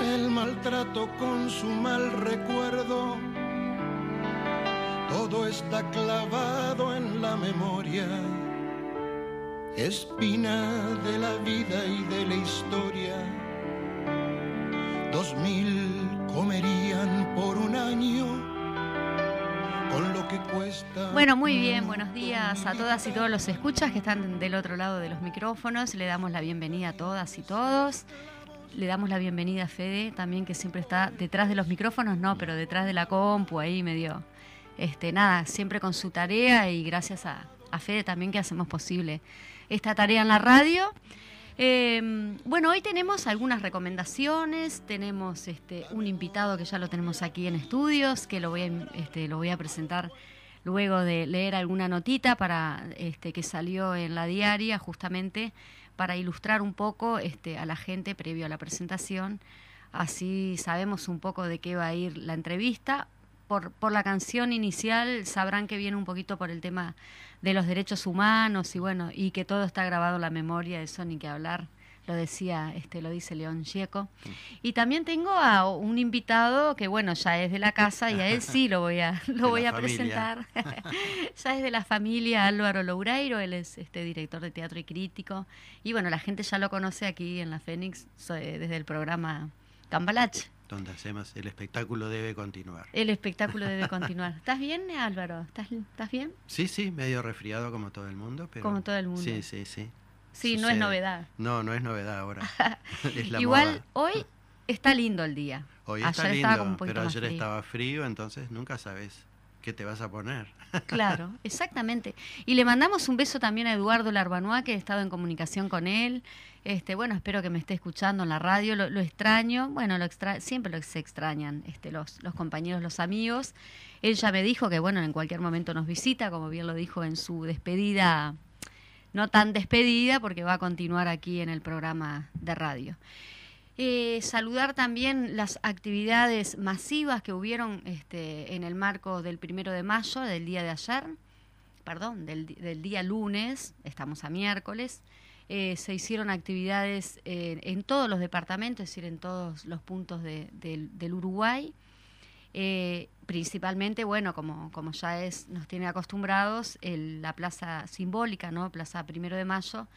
el maltrato con su mal recuerdo. Todo está clavado en la memoria, espina de la vida y de la historia. Dos mil comerían por un año con lo que cuesta. Bueno, muy bien, buenos días a todas y todos los escuchas que están del otro lado de los micrófonos. Le damos la bienvenida a todas y todos. Le damos la bienvenida a Fede también, que siempre está detrás de los micrófonos, no, pero detrás de la compu, ahí medio. Este, nada, siempre con su tarea y gracias a, a Fede también que hacemos posible esta tarea en la radio. Eh, bueno, hoy tenemos algunas recomendaciones, tenemos este, un invitado que ya lo tenemos aquí en estudios, que lo voy a, este, lo voy a presentar luego de leer alguna notita para este, que salió en la diaria justamente para ilustrar un poco este, a la gente previo a la presentación. Así sabemos un poco de qué va a ir la entrevista. Por, por la canción inicial sabrán que viene un poquito por el tema de los derechos humanos y bueno, y que todo está grabado en la memoria, eso ni que hablar lo decía, este, lo dice León Gieco. Y también tengo a un invitado que bueno, ya es de la casa y a él sí lo voy a, lo voy a presentar. ya es de la familia Álvaro Loureiro, él es este director de teatro y crítico. Y bueno, la gente ya lo conoce aquí en la Fénix desde el programa Cambalache. Donde hacemos el espectáculo debe continuar. El espectáculo debe continuar. ¿Estás bien, Álvaro? ¿Estás, ¿Estás bien? Sí, sí, medio resfriado como todo el mundo. Pero... Como todo el mundo. Sí, sí, sí. Sí, Sucede. no es novedad. No, no es novedad ahora. es la Igual moda. hoy está lindo el día. Hoy está lindo, estaba pero ayer frío. estaba frío, entonces nunca sabes qué te vas a poner. claro, exactamente. Y le mandamos un beso también a Eduardo Larbanois, que he estado en comunicación con él. Este, bueno, espero que me esté escuchando en la radio, lo, lo extraño, bueno, lo extra, siempre lo se extrañan este, los, los compañeros, los amigos. Él ya me dijo que, bueno, en cualquier momento nos visita, como bien lo dijo en su despedida no tan despedida porque va a continuar aquí en el programa de radio. Eh, saludar también las actividades masivas que hubieron este, en el marco del primero de mayo, del día de ayer, perdón, del, día lunes, estamos a miércoles. Eh, se hicieron actividades eh, en todos los departamentos, es decir, en todos los puntos de, de, del Uruguay. Principalmente, bueno, como, como ya es, nos tiene acostumbrados, el, la plaza simbólica, ¿no? Plaza Primero de Mayo,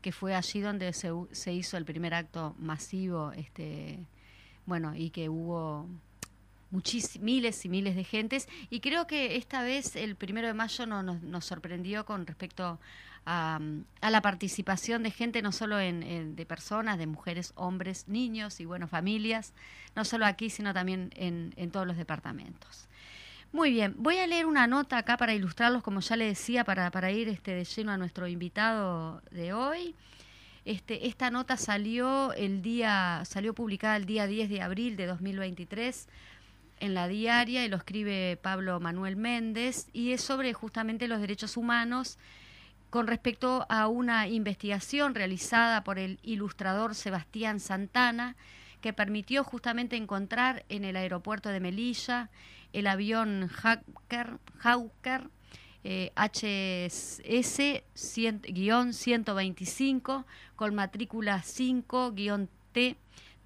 que fue allí donde se, se hizo el primer acto masivo, este, bueno, y que hubo miles y miles de gentes. Y creo que esta vez, el primero de mayo, no, nos, sorprendió con respecto a, la participación de gente, no solo en, de personas, de mujeres, hombres, niños y, bueno, familias, no solo aquí, sino también en, en todos los departamentos. Muy bien, voy a leer una nota acá para ilustrarlos, como ya le decía, para, para ir este, de lleno a nuestro invitado de hoy. Este, esta nota salió el día, salió publicada el día 10 de abril de 2023 en la diaria y lo escribe Pablo Manuel Méndez y es sobre justamente los derechos humanos con respecto a una investigación realizada por el ilustrador Sebastián Santana que permitió justamente encontrar en el aeropuerto de Melilla el avión Hawker, Hawker eh, HSS-125 con matrícula 5-T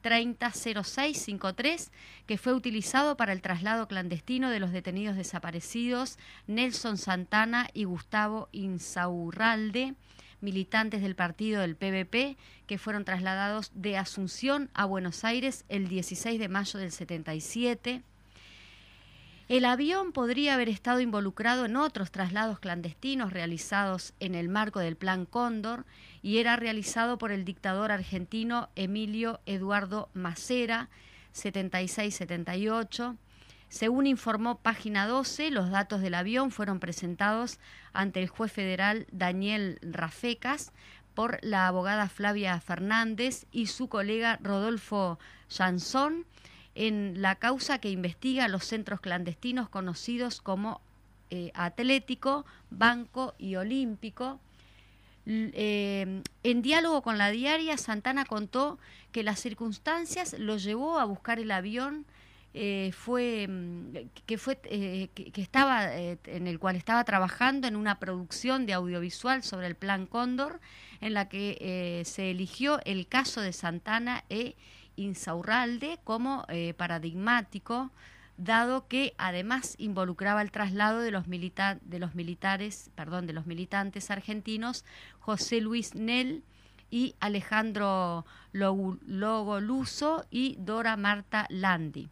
300653, que fue utilizado para el traslado clandestino de los detenidos desaparecidos Nelson Santana y Gustavo Insaurralde, militantes del partido del PVP, que fueron trasladados de Asunción a Buenos Aires el 16 de mayo del 77. El avión podría haber estado involucrado en otros traslados clandestinos realizados en el marco del Plan Cóndor y era realizado por el dictador argentino Emilio Eduardo Macera, 76-78. Según informó Página 12, los datos del avión fueron presentados ante el juez federal Daniel Rafecas por la abogada Flavia Fernández y su colega Rodolfo Jansón en la causa que investiga los centros clandestinos conocidos como eh, Atlético, Banco y Olímpico. Eh, en diálogo con la diaria, Santana contó que las circunstancias lo llevó a buscar el avión eh, mm, que, estaba en el cual estaba trabajando en una producción de audiovisual sobre el plan Cóndor en la que se eligió el caso de Santana e Insaurralde como eh, paradigmático, dado que además involucraba el traslado de los, de los militares, perdón, de los militantes argentinos José Luis Nel y Alejandro Logoluso y Dora Marta Landi.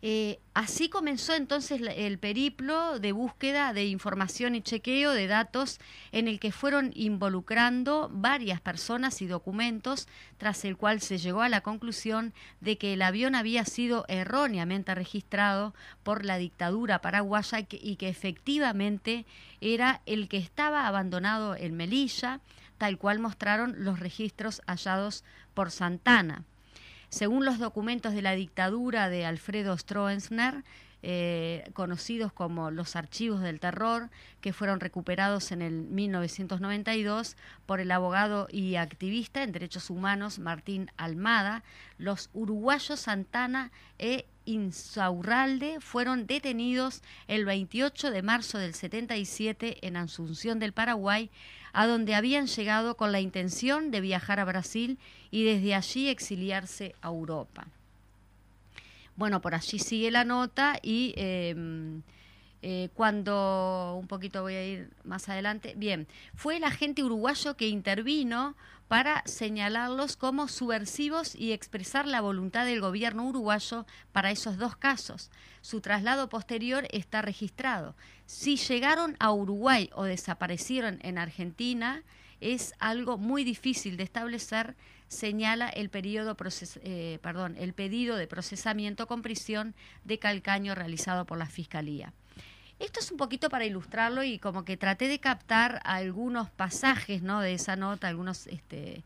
Eh, así comenzó entonces el periplo de búsqueda de información y chequeo de datos en el que fueron involucrando varias personas y documentos, tras el cual se llegó a la conclusión de que el avión había sido erróneamente registrado por la dictadura paraguaya y que efectivamente era el que estaba abandonado en Melilla, tal cual mostraron los registros hallados por Santana. Según los documentos de la dictadura de Alfredo Stroessner, eh, conocidos como los archivos del terror, que fueron recuperados en el 1992 por el abogado y activista en derechos humanos Martín Almada, los uruguayos Santana e Insaurralde fueron detenidos el 28 de marzo del 77 en Asunción del Paraguay a donde habían llegado con la intención de viajar a Brasil y desde allí exiliarse a Europa. Bueno, por allí sigue la nota y em, eh, cuando, un poquito voy a ir más adelante, bien, fue el agente uruguayo que intervino para señalarlos como subversivos y expresar la voluntad del gobierno uruguayo para esos dos casos. Su traslado posterior está registrado. Si llegaron a Uruguay o desaparecieron en Argentina, es algo muy difícil de establecer, señala el, periodo eh, el pedido de procesamiento con prisión de Calcaño realizado por la Fiscalía. Esto es un poquito para ilustrarlo y como que traté de captar algunos pasajes ¿no? de esa nota, algunos este,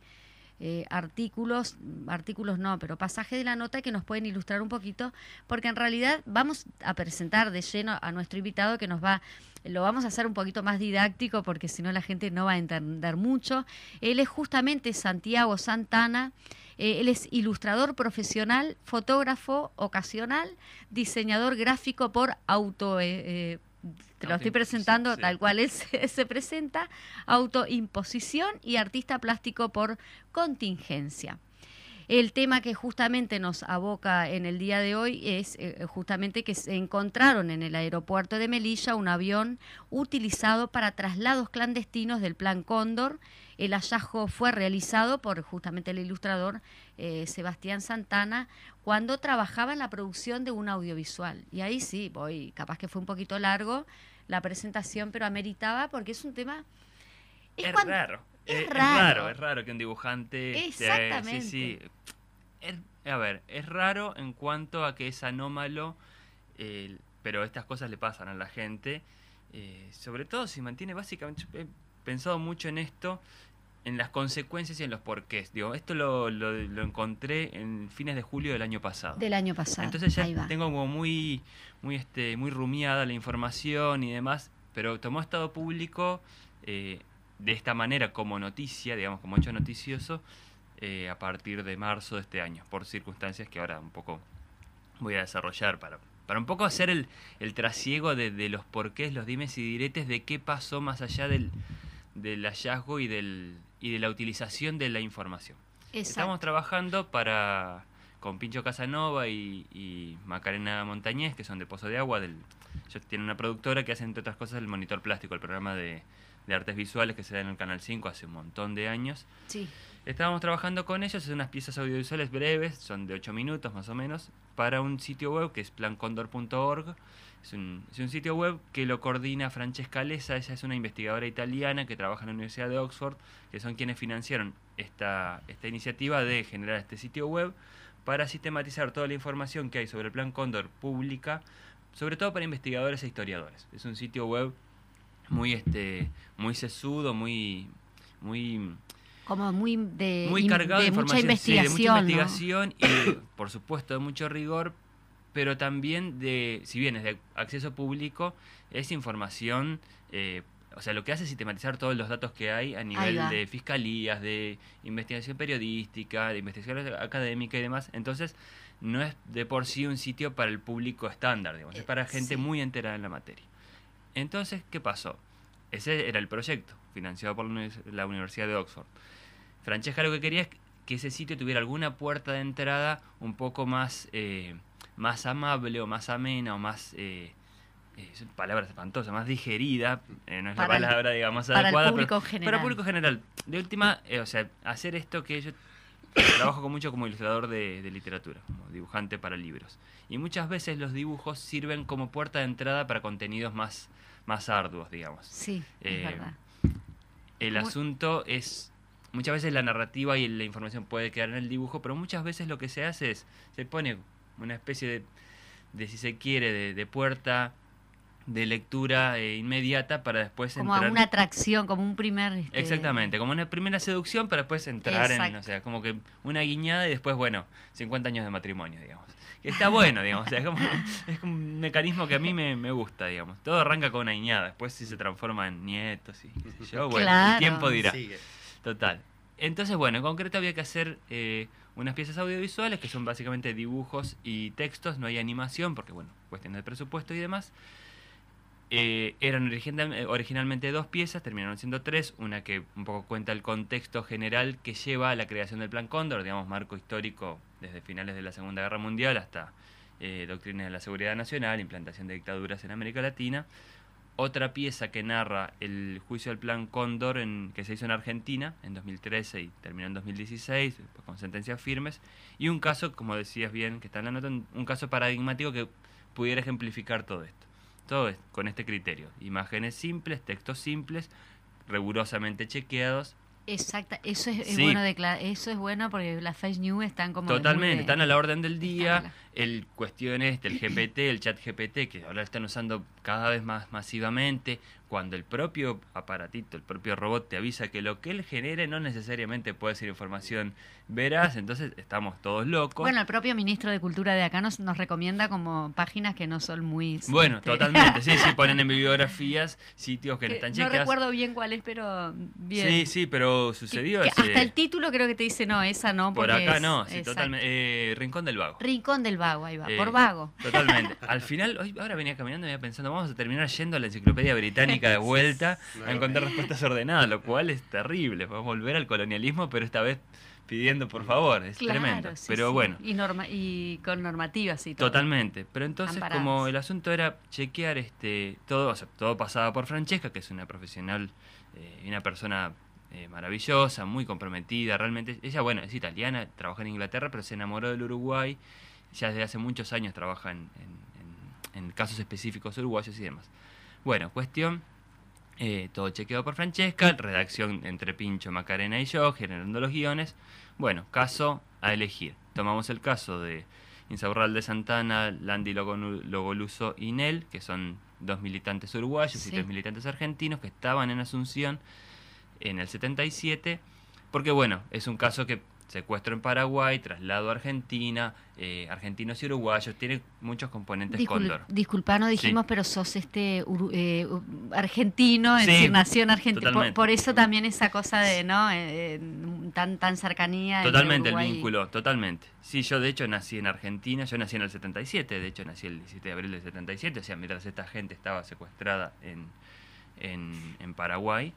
eh, artículos, artículos no, pero pasajes de la nota que nos pueden ilustrar un poquito, porque en realidad vamos a presentar de lleno a nuestro invitado que nos va, lo vamos a hacer un poquito más didáctico porque si no la gente no va a entender mucho. Él es justamente Santiago Santana. Eh, él es ilustrador profesional, fotógrafo ocasional, diseñador gráfico por auto... Eh, eh, te lo estoy presentando tal cual él se, presenta, autoimposición y artista plástico por contingencia. El tema que justamente nos aboca en el día de hoy es justamente que se encontraron en el aeropuerto de Melilla un avión utilizado para traslados clandestinos del Plan Cóndor El hallazgo fue realizado por justamente el ilustrador eh, Sebastián Santana cuando trabajaba en la producción de un audiovisual. Y ahí sí, voy, capaz que fue un poquito largo la presentación, pero ameritaba porque es un tema... Es, raro. Es, raro. es raro que un dibujante... Exactamente. sí, sí. a ver, es raro en cuanto a que es anómalo, pero estas cosas le pasan a la gente. Eh, sobre todo si mantiene básicamente, he pensado mucho en esto, en las consecuencias y en los porqués. Digo, esto lo, lo, encontré en fines de julio del año pasado. Del año pasado. Entonces ya tengo como muy, muy, este, muy rumiada la información y demás, pero tomó estado público eh, de esta manera como noticia, digamos, como hecho noticioso, eh, a partir de marzo de este año, por circunstancias que ahora un poco voy a desarrollar para, para un poco hacer el, el trasiego de, de, los porqués, los dimes y diretes de qué pasó más allá del, del hallazgo y, del, y de la utilización de la información. Estamos trabajando para con Pincho Casanova y, y, Macarena Montañez, que son de Pozo de Agua. Del, ellos tienen una productora que hace, entre otras cosas, el Monitor Plástico, el programa de, de artes visuales que se da en el Canal 5 hace un montón de años. Sí. Estábamos trabajando con ellos, en unas piezas audiovisuales breves, son de 8 minutos más o menos, para un sitio web que es plancondor.org. Es un, es un sitio web que lo coordina Francesca Lesa, ella es una investigadora italiana que trabaja en la Universidad de Oxford, que son quienes financiaron esta, esta iniciativa de generar este sitio web para sistematizar toda la información que hay sobre el Plan Cóndor pública, sobre todo para investigadores e historiadores. Es un sitio web muy este muy sesudo, muy muy como muy de, muy cargado de, mucha investigación, de mucha investigación y por supuesto de mucho rigor, pero también de, si bien es de acceso público, es información, eh, o sea, lo que hace es sistematizar todos los datos que hay a nivel de fiscalías, de investigación periodística, de investigación académica y demás. Entonces, no es de por sí un sitio para el público estándar, digamos, es para gente muy enterada en la materia. Entonces, ¿qué pasó? Ese era el proyecto, financiado por la Universidad de Oxford. Francesca lo que quería es que ese sitio tuviera alguna puerta de entrada un poco más, eh, más amable o más amena o más... Eh, eh palabras espantosas, más digerida, eh, no es la palabra, digamos, para adecuada. El público general. Para el público general. De última, o sea, hacer esto que yo trabajo con mucho como ilustrador de, de, literatura, como dibujante para libros. Y muchas veces los dibujos sirven como puerta de entrada para contenidos más, más arduos, digamos. Sí, es verdad. El asunto es muchas veces la narrativa y la información puede quedar en el dibujo, pero muchas veces lo que se hace es, se pone una especie de, de si se quiere, de, puerta de lectura eh, inmediata para después como entrar... Como una atracción, como un primer... Este, Exactamente, como una primera seducción para después entrar en, o sea, como que una guiñada y después, bueno, 50 años de matrimonio, digamos. Que está bueno, digamos, o sea, es, como, es un mecanismo que a mí me, me, gusta, digamos. Todo arranca con una guiñada, después si se transforma en nietos y qué sé yo, bueno, el tiempo dirá. Total. Entonces, bueno, en concreto había que hacer eh, unas piezas audiovisuales que son básicamente dibujos y textos, no hay animación porque, bueno, cuestión de presupuesto y demás. Eh, eran originalmente dos piezas, terminaron siendo tres, una que un poco cuenta el contexto general que lleva a la creación del Plan Cóndor, digamos, marco histórico desde finales de la Segunda Guerra Mundial hasta eh, doctrinas de la seguridad nacional, implantación de dictaduras en América Latina otra pieza que narra el juicio del plan Cóndor en, que se hizo en Argentina en 2013 y terminó en 2016 con sentencias firmes y un caso, como decías bien, que está en la nota, un caso paradigmático que pudiera ejemplificar todo esto. Todo con este criterio. Imágenes simples, textos simples, rigurosamente chequeados Exacto, eso es, bueno eso es bueno porque las fake news están como totalmente, están a la orden del día, el cuestión este, el GPT, el chat GPT que ahora están usando cada vez más masivamente, cuando el propio aparatito, el propio robot te avisa que lo que él genere no necesariamente puede ser información veraz, entonces estamos todos locos. Bueno, el propio ministro de Cultura de acá nos, nos recomienda como páginas que no son muy... Bueno, este, totalmente, sí, sí, ponen en bibliografías sitios que, no están chequeados. No recuerdo bien cuál es, pero bien. Sí, sí, pero sucedió... hasta el título creo que te dice, no, esa no. Por acá no, sí, totalmente. Eh, Rincón del Vago. Rincón del Vago, ahí va, por eh, vago. Totalmente. Al final, hoy, ahora venía caminando y venía pensando, vamos a terminar yendo a la enciclopedia británica de vuelta a encontrar respuestas ordenadas, lo cual es terrible. Podemos volver al colonialismo, pero esta vez pidiendo por favor, es tremendo. pero bueno. Y, norma y con normativas y todo. Totalmente. Pero entonces, como el asunto era chequear este todo, o sea, todo pasaba por Francesca, que es una profesional y eh, una persona eh, maravillosa, muy comprometida, realmente. Ella, bueno, es italiana, trabaja en Inglaterra, pero se enamoró del Uruguay. Ya desde hace muchos años trabaja en, en, casos específicos uruguayos y demás. Bueno, cuestión, eh, todo chequeado por Francesca, redacción entre Pincho, Macarena y yo, generando los guiones. Bueno, caso a elegir. Tomamos el caso de Insaurral de Santana, Landy Logoluso y Nel, que son dos militantes uruguayos y tres militantes argentinos que estaban en Asunción en el 77, porque bueno, es un caso que secuestro en Paraguay, traslado a Argentina, eh, argentinos y uruguayos, tiene muchos componentes cóndor. Disculpa, no dijimos, pero sos este eh, argentino, es decir, nació en Argentina. Por, eso también esa cosa de, ¿no? Eh, tan, tan cercanía. Totalmente el vínculo, totalmente. Sí, yo de hecho nací en Argentina, yo nací en el 77, de hecho nací el 17 de abril del 77, o sea, mientras esta gente estaba secuestrada en, en, en Paraguay.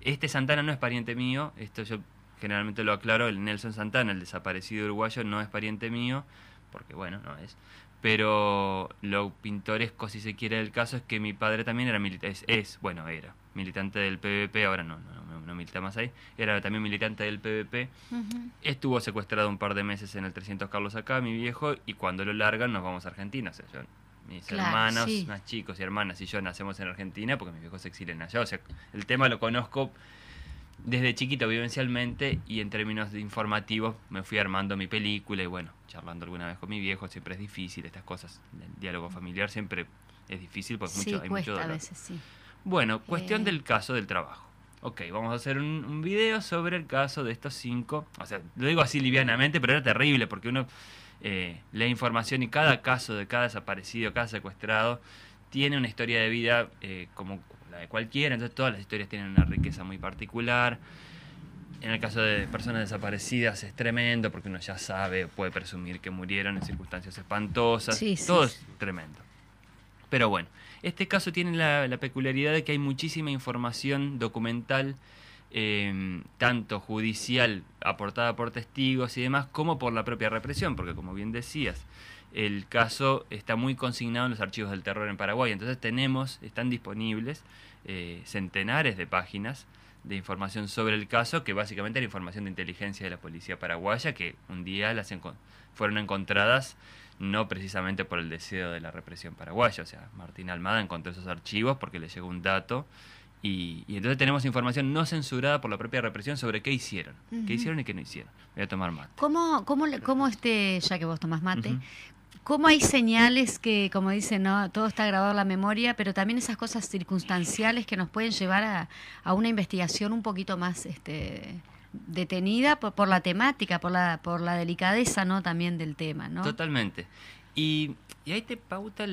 Este Santana no es pariente mío, esto yo generalmente lo aclaro, el Nelson Santana, el desaparecido uruguayo, no es pariente mío, porque bueno, no es. Pero lo pintoresco, si se quiere, del caso es que mi padre también era militante, es, bueno, era militante del PVP, ahora no, no, no, milita más ahí, era también militante del PVP. Estuvo secuestrado un par de meses en el 300 Carlos acá, mi viejo, y cuando lo largan nos vamos a Argentina. O sea, yo, mis hermanos, más chicos y hermanas y yo nacemos en Argentina porque mis viejos se exilen allá. O sea, el tema lo conozco desde chiquito vivencialmente y en términos de informativos me fui armando mi película y bueno, charlando alguna vez con mi viejo, siempre es difícil estas cosas, el diálogo familiar siempre es difícil porque mucho, hay mucho dolor. A veces, sí. Bueno, cuestión eh. del caso del trabajo. Ok, vamos a hacer un, un, video sobre el caso de estos cinco. O sea, lo digo así livianamente, pero era terrible porque uno eh, lee información y cada caso de cada desaparecido, cada secuestrado, tiene una historia de vida eh, como de cualquiera, entonces todas las historias tienen una riqueza muy particular. En el caso de personas desaparecidas es tremendo porque uno ya sabe, puede presumir que murieron en circunstancias espantosas. Todo es tremendo. Pero bueno, este caso tiene la, peculiaridad de que hay muchísima información documental, em, tanto judicial, aportada por testigos y demás, como por la propia represión, porque como bien decías, el caso está muy consignado en los archivos del terror en Paraguay. Entonces tenemos, están disponibles eh, centenares de páginas de información sobre el caso, que básicamente era información de inteligencia de la policía paraguaya, que un día las fueron encontradas no precisamente por el deseo de la represión paraguaya. O sea, Martín Almada encontró esos archivos porque le llegó un dato y, entonces tenemos información no censurada por la propia represión sobre qué hicieron, qué hicieron y qué no hicieron. Voy a tomar mate. ¿Cómo, cómo, cómo este, ya que vos tomás mate, ¿Cómo hay señales que, como dicen, ¿no? todo está grabado en la memoria, pero también esas cosas circunstanciales que nos pueden llevar a, una investigación un poquito más este, detenida por, la temática, por la, por la delicadeza ¿no? también del tema? ¿no? Totalmente. Y, ahí te pauta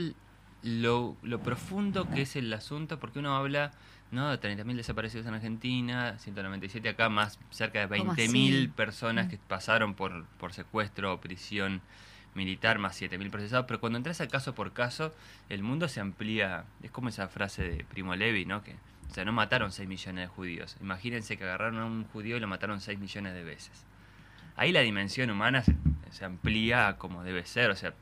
lo, profundo que es el asunto, porque uno habla ¿no? de 30.000 desaparecidos en Argentina, 197 acá, más cerca de 20.000 personas mm. que pasaron por, por secuestro o prisión militar más 7.000 procesados, pero cuando entras a caso por caso, el mundo se amplía. Es como esa frase de Primo Levi, ¿no? Que, o sea, no mataron 6 millones de judíos. Imagínense que agarraron a un judío y lo mataron 6 millones de veces. Ahí la dimensión humana se, se amplía como debe ser. O sea,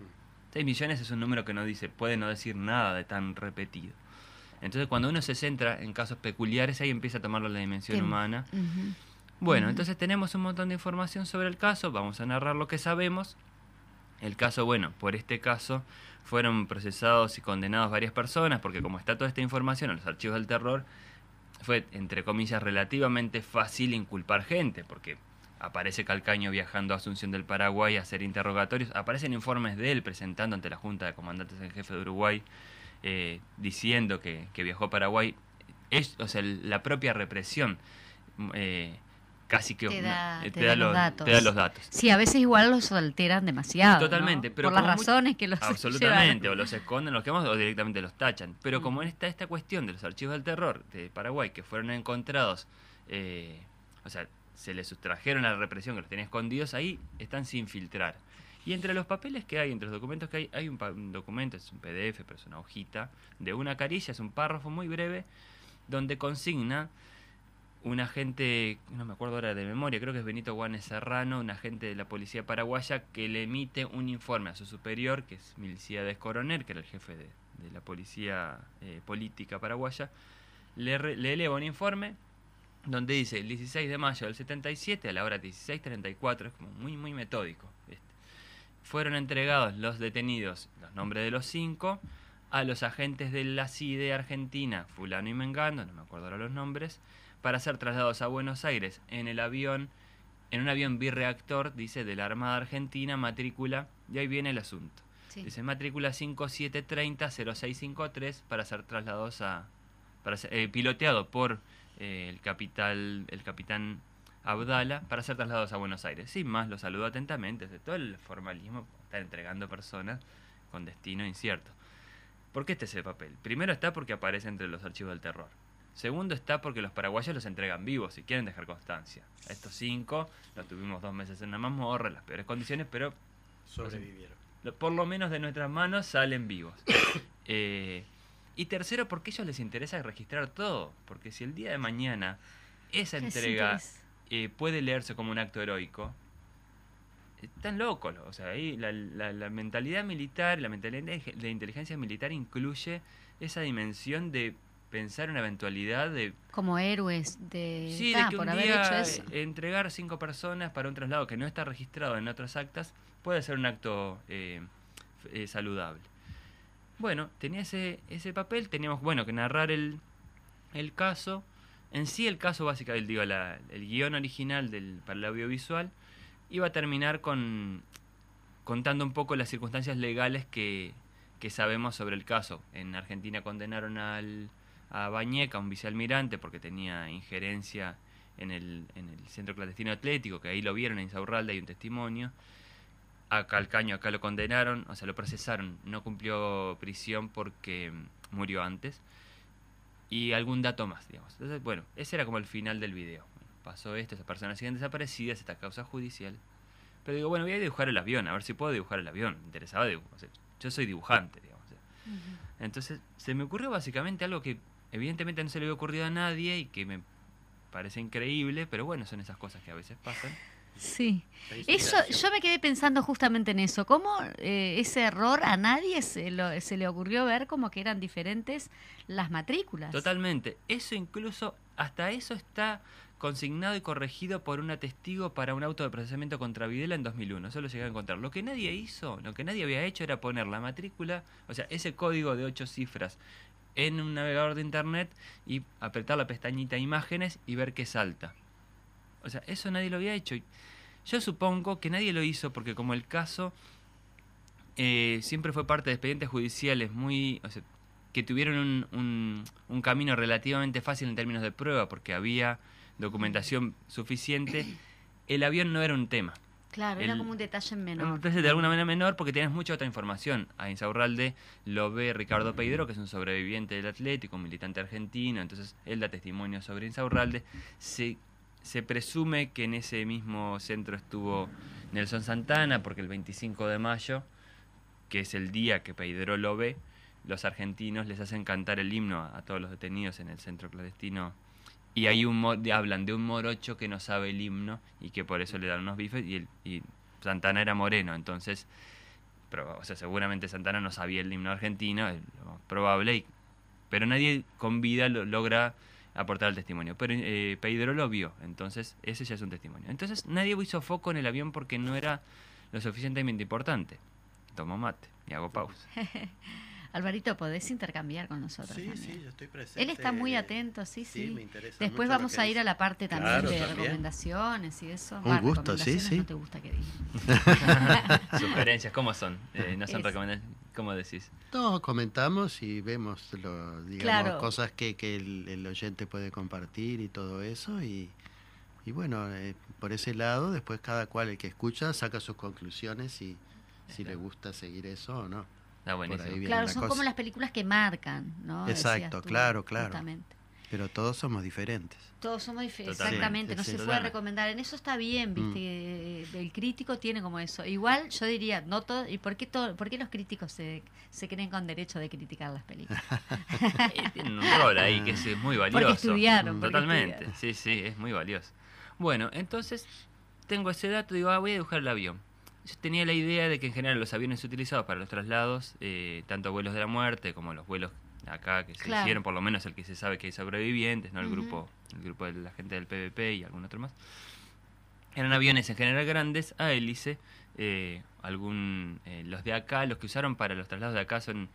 6 millones es un número que no dice, puede no decir nada de tan repetido. Entonces, cuando uno se centra en casos peculiares, ahí empieza a tomarlo la dimensión humana. Bueno, entonces tenemos un montón de información sobre el caso, vamos a narrar lo que sabemos el caso, bueno, por este caso fueron procesados y condenados varias personas, porque como está toda esta información en los archivos del terror, fue, entre comillas, relativamente fácil inculpar gente, porque aparece Calcaño viajando a Asunción del Paraguay a hacer interrogatorios, aparecen informes de él presentando ante la Junta de Comandantes en Jefe de Uruguay, eh, diciendo que, viajó a Paraguay. Es, o sea, la propia represión eh, casi que te da, los, datos. te da, los, datos. Sí, a veces igual los alteran demasiado. Totalmente, pero por las razones que los Absolutamente, o los esconden, los queman o directamente los tachan. Pero mm. como está esta cuestión de los archivos del terror de Paraguay que fueron encontrados, eh, o sea, se les sustrajeron a la represión que los tenía escondidos, ahí están sin filtrar. Y entre los papeles que hay, entre los documentos que hay, hay un, un documento, es un PDF, pero es una hojita, de una carilla, es un párrafo muy breve, donde consigna un agente, no me acuerdo ahora de memoria, creo que es Benito Guanes Serrano, un agente de la policía paraguaya que le emite un informe a su superior, que es Miliciades Coronel, que era el jefe de, la policía eh, política paraguaya, le, le, eleva un informe donde dice el 16 de mayo del 77 a la hora 16.34, es como muy, muy metódico. Fueron entregados los detenidos, los nombres de los cinco, a los agentes de la CIDE Argentina, fulano y mengano, no me acuerdo ahora los nombres, para ser trasladados a Buenos Aires en el avión, en un avión birreactor, dice, de la Armada Argentina, matrícula, y ahí viene el asunto. Dice matrícula 5730-0653 para ser trasladados a, para ser, eh, piloteado por eh, el, capital, el capitán Abdala para ser trasladados a Buenos Aires. Sin más, lo saludo atentamente, de todo el formalismo, está entregando personas con destino incierto. ¿Por qué este es el papel? Primero está porque aparece entre los archivos del terror. Segundo está porque los paraguayos los entregan vivos y quieren dejar constancia. A estos cinco los tuvimos dos meses en la mazmorra, en las peores condiciones, pero sobrevivieron. por lo menos de nuestras manos salen vivos. Eh, y tercero, porque a ellos les interesa registrar todo. Porque si el día de mañana esa entrega eh, puede leerse como un acto heroico, están locos. O sea, ahí la, la, mentalidad militar, la mentalidad de inteligencia militar incluye esa dimensión de pensar una eventualidad de... Como héroes de... Sí, de que por haber hecho eso. entregar cinco personas para un traslado que no está registrado en otras actas puede ser un acto eh, eh, saludable. Bueno, tenía ese, ese papel, teníamos, bueno, que narrar el, el caso. En sí el caso básicamente, digo, la, el guion original del, para el audiovisual iba a terminar con contando un poco las circunstancias legales que, sabemos sobre el caso. En Argentina condenaron al, a Bañeca, un vicealmirante, porque tenía injerencia en el, en el centro clandestino atlético, que ahí lo vieron en Insaurralde, hay un testimonio. A Calcaño acá lo condenaron, o sea, lo procesaron, no cumplió prisión porque murió antes. Y algún dato más, digamos. Entonces, bueno, ese era como el final del video pasó esto, esas personas siguen desaparecidas, esta causa judicial. Pero digo, bueno, voy a dibujar el avión, a ver si puedo dibujar el avión. Me interesaba dibujar. yo soy dibujante, digamos. Entonces, se me ocurrió básicamente algo que evidentemente no se le había ocurrido a nadie y que me parece increíble, pero bueno, son esas cas que a veces pasan. Sí, eso yo me quedé pensando justamente en eso, cómo eh, ese error a nadie se, se le ocurrió ver como que eran diferentes las matrículas. Totalmente, eso incluso, hasta eso está consignado y corregido por un testigo para un auto de procesamiento contra Videla en 2001. Eso lo llegué a encontrar. Lo que nadie hizo, lo que nadie había hecho era poner la matrícula, o sea, ese código de ocho cifras en un navegador de internet y apretar la pestañita imágenes y ver qué salta. O sea, eso nadie lo había hecho. Yo supongo que nadie lo hizo porque como el caso eh, siempre fue parte de expedientes judiciales muy... O sea, que tuvieron un, un, un camino relativamente fácil en términos de prueba, porque había documentación suficiente, el avión no era un tema. Claro, era como un detalle menor. Entonces, de alguna manera menor, porque tienes mucha otra información. A Insaurralde lo ve Ricardo Peidero, que es un sobreviviente del Atlético, un militante argentino, entonces él da testimonio sobre Insaurralde. Se, se presume que en ese mismo centro estuvo Nelson Santana, porque el 25 de mayo, que es el día que Peidero lo ve, los argentinos les hacen cantar el himno a todos los detenidos en el centro clandestino y hay un hablan de un morocho que no sabe el himno y que por eso le dan unos bifes y, el, y Santana era moreno, entonces pero, o sea, seguramente Santana no sabía el himno argentino, es probable, pero nadie con vida lo, logra aportar el testimonio. Pero eh, Pedro lo vio, entonces ese ya es un testimonio. Entonces nadie hizo foco en el avión porque no era lo suficientemente importante. Tomo mate y hago pausa. Alvarito, podés intercambiar con nosotros. Sí, sí, yo estoy presente. Él está muy atento, sí, sí. sí. Me interesa Después vamos a ir a la parte también de recomendaciones y eso. Un gusto, sí, sí. No te gusta que diga. Sugerencias, ¿cómo son? Eh, no son recomendaciones, ¿cómo decís? No, comentamos y vemos lo, digamos, cosas que, que el, oyente puede compartir y todo eso. Y, y bueno, eh, por ese lado, después cada cual, el que escucha, saca sus conclusiones y si le gusta seguir eso o no. Claro, son como las películas que marcan, ¿no? Exacto, claro, claro. Pero todos somos diferentes. Todos somos diferentes, exactamente. no se puede recomendar. En eso está bien, ¿viste? Mm. El crítico tiene como eso. Igual yo diría, no todo. ¿Y por qué, todo, por qué los críticos se, se creen con derecho de criticar las películas? Eh, tienen un rol ahí que es muy valioso. Porque estudiaron. Totalmente, sí, sí, es muy valioso. Bueno, entonces tengo ese dato, digo, ah, voy a dibujar el avión yo tenía la idea de que en general los aviones utilizados para los traslados, eh, tanto vuelos de la muerte como los vuelos acá que se hicieron, por lo menos el que se sabe que hay sobrevivientes, no el grupo, el grupo de la gente del PVP y algún otro más. Eran aviones en general grandes a hélice, eh, algún eh, los de acá, los que usaron para los traslados de acá son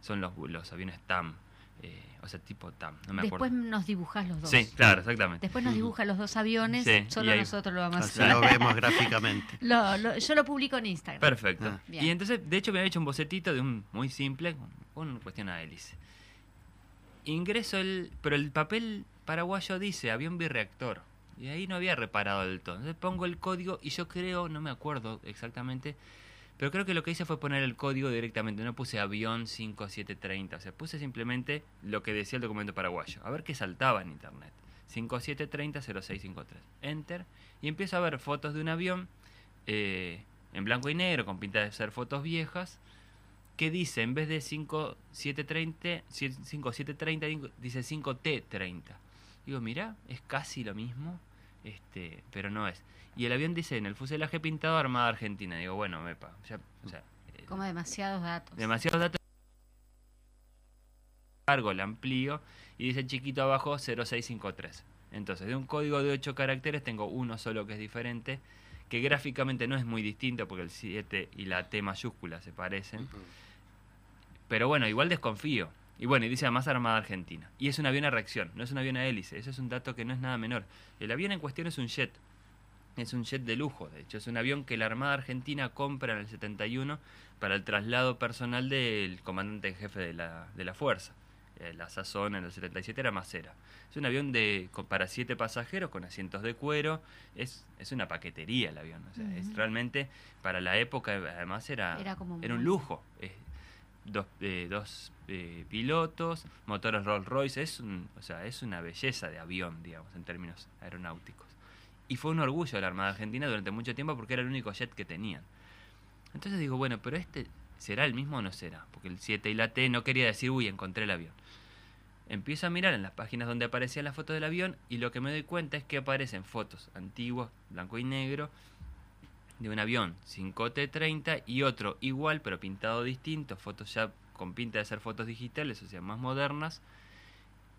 son los, los aviones TAM, eh, o sea, tipo TAM, no me Después nos dibujas los dos. Sí, claro, exactamente. Después nos dibujas los dos aviones, solo nosotros lo vamos a hacer. lo vemos gráficamente. yo lo publico en Instagram. Perfecto. Ah. Y entonces, de hecho, me había hecho un bocetito de un muy simple, con cuestión a hélice. Ingreso el. Pero el papel paraguayo dice avión birreactor. Y ahí no había reparado del todo. Entonces pongo el código y yo creo, no me acuerdo exactamente, pero creo que lo que hice fue poner el código directamente, no puse avión 5730, o sea, puse simplemente lo que decía el documento paraguayo, a ver qué saltaba en internet. 5730-0653. Enter. Y empiezo a ver fotos de un avión eh, en blanco y negro, con pinta de ser fotos viejas, que dice, en vez de 5730, 5730 dice 5T30. Digo, mira, es casi lo mismo, este, pero no es. Y el avión dice en el fuselaje pintado Armada Argentina. Digo, bueno, mepa. Ya, o sea, Como demasiados datos. Demasiados datos. Largo, el amplío. Y dice chiquito abajo 0653. Entonces, de un código de 8 caracteres tengo uno solo que es diferente. Que gráficamente no es muy distinto porque el 7 y la T mayúscula se parecen. Pero bueno, igual desconfío. Y bueno, y dice además Armada Argentina. Y es un avión a reacción, no es un avión a hélice. Eso es un dato que no es nada menor. El avión en cuestión es un jet. Es un jet de lujo, de hecho. Es un avión que la Armada Argentina compra en el 71 para el traslado personal del comandante en jefe de la, de la fuerza. Eh, la sazón en el 77 era Macera. Es un avión de para siete pasajeros con asientos de cuero. Es, es una paquetería el avión. es realmente, para la época, además era, era, un lujo. Dos, eh, dos eh, pilotos, motores Rolls Royce. Es, un, o sea, es una belleza de avión, digamos, en términos aeronáuticos. Y fue un orgullo de la Armada Argentina durante mucho tiempo porque era el único jet que tenían. Entonces digo, bueno, pero este será el mismo o no será, porque el 7 y la T no quería decir, uy, encontré el avión. Empiezo a mirar en las páginas donde aparecían las fotos del avión y lo que me doy cuenta es que aparecen fotos antiguas, blanco y negro, de un avión 5T30 y otro igual pero pintado distinto, fotos ya con pinta de ser fotos digitales, o sea, más modernas,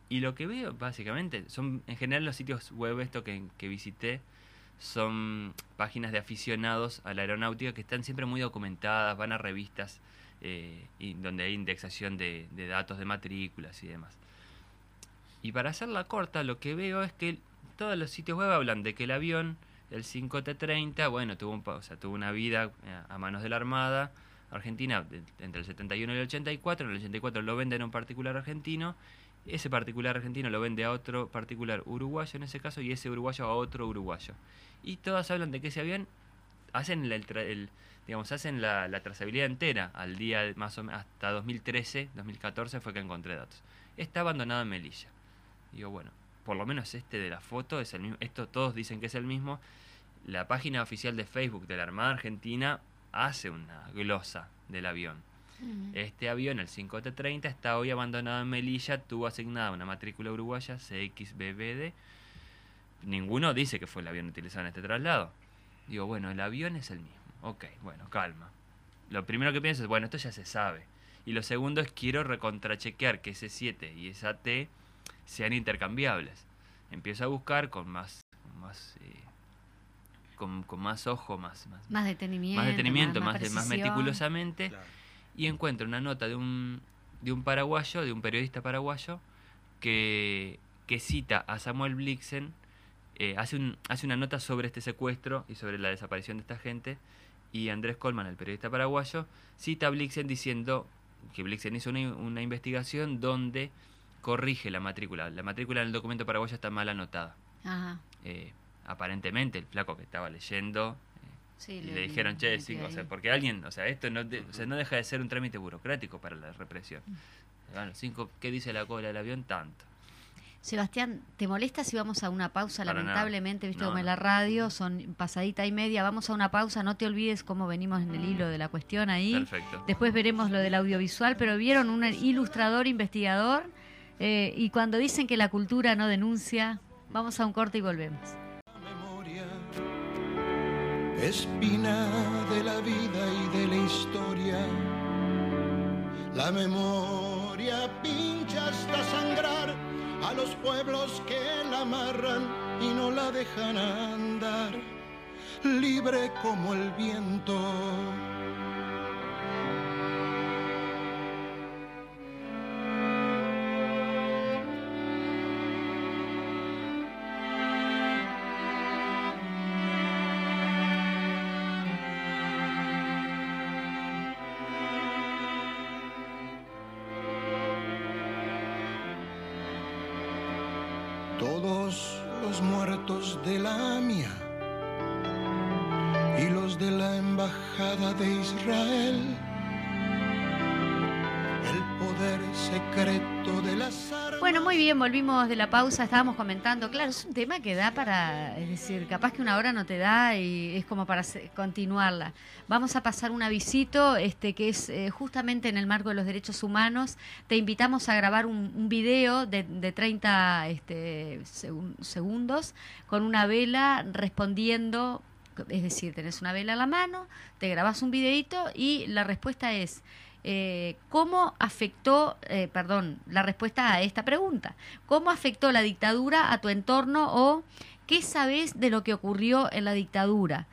y lo que veo, básicamente, son en general los sitios web esto que, visité, son páginas de aficionados a la aeronáutica que están siempre muy documentadas, van a revistas eh, donde hay indexación de, datos de matrículas y demás. Y para hacerla corta, lo que veo es que todos los sitios web hablan de que el avión, el 5T30, bueno, tuvo, un, o tuvo una vida eh, a manos de la Armada Argentina entre el 71 y el 84. En el 84 lo venden a un particular argentino ese particular argentino lo vende a otro particular uruguayo en ese caso y ese uruguayo a otro uruguayo. Y todas hablan de que ese avión hacen el, digamos hacen la, trazabilidad entera al día más o menos hasta 2013, 2014 fue que encontré datos. Está abandonado en Melilla. Digo, bueno, por lo menos este de la foto es el mismo, esto todos dicen que es el mismo. La página oficial de Facebook de la Armada Argentina hace una glosa del avión este avión, el 5T30, está hoy abandonado en Melilla, tuvo asignada una matrícula uruguaya CXBBD. Ninguno dice que fue el avión utilizado en este traslado. Digo, bueno, el avión es el mismo. Ok, bueno, calma. Lo primero que pienso es, bueno, esto ya se sabe. Y lo segundo es, quiero recontrachequear que ese 7 y esa T sean intercambiables. Empiezo a buscar con más, más eh, con, más ojo, más, más, detenimiento, más, detenimiento, más, más, meticulosamente y encuentro una nota de un, de un paraguayo, de un periodista paraguayo, que, que cita a Samuel Blixen, eh, hace, un, hace una nota sobre este secuestro y sobre la desaparición de esta gente, y Andrés Colman, el periodista paraguayo, cita a Blixen diciendo que Blixen hizo una, investigación donde corrige la matrícula. La matrícula en el documento paraguayo está mal anotada. Eh, aparentemente el flaco que estaba leyendo y le, dijeron, che, sí, o sea, porque alguien, o sea, esto no, o sea, no deja de ser un trámite burocrático para la represión. Bueno, cinco, ¿qué dice la cola del avión? Tanto. Sebastián, ¿te molesta si vamos a una pausa? Lamentablemente, viste como en la radio, son pasadita y media, vamos a una pausa, no te olvides cómo venimos en el hilo de la cuestión ahí. Perfecto. Después veremos lo del audiovisual, pero vieron un ilustrador, investigador, eh, y cuando dicen que la cultura no denuncia, vamos a un corte y volvemos espina de la vida y de la historia, La memoria pincha hasta sangrar a los pueblos que la amarran y no la dejan andar, libre como el viento. De la mía y los de la Embajada de Israel. Bien, volvimos de la pausa, estábamos comentando, claro, es un tema que da para, es decir, capaz que una hora no te da y es como para continuarla. Vamos a pasar un avisito, este, que es eh, justamente en el marco de los derechos humanos. Te invitamos a grabar un, video de, de 30 este, segundos con una vela respondiendo, es decir, tenés una vela a la mano, te grabas un videito y la respuesta es... Eh, ¿cómo afectó, eh, perdón, la respuesta a esta pregunta? ¿Cómo afectó la dictadura a tu entorno o qué sabes de lo que ocurrió en la dictadura?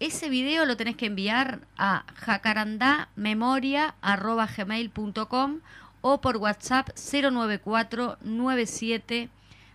Ese video lo tenés que enviar a jacarandamemoria.gmail.com o por WhatsApp 094 97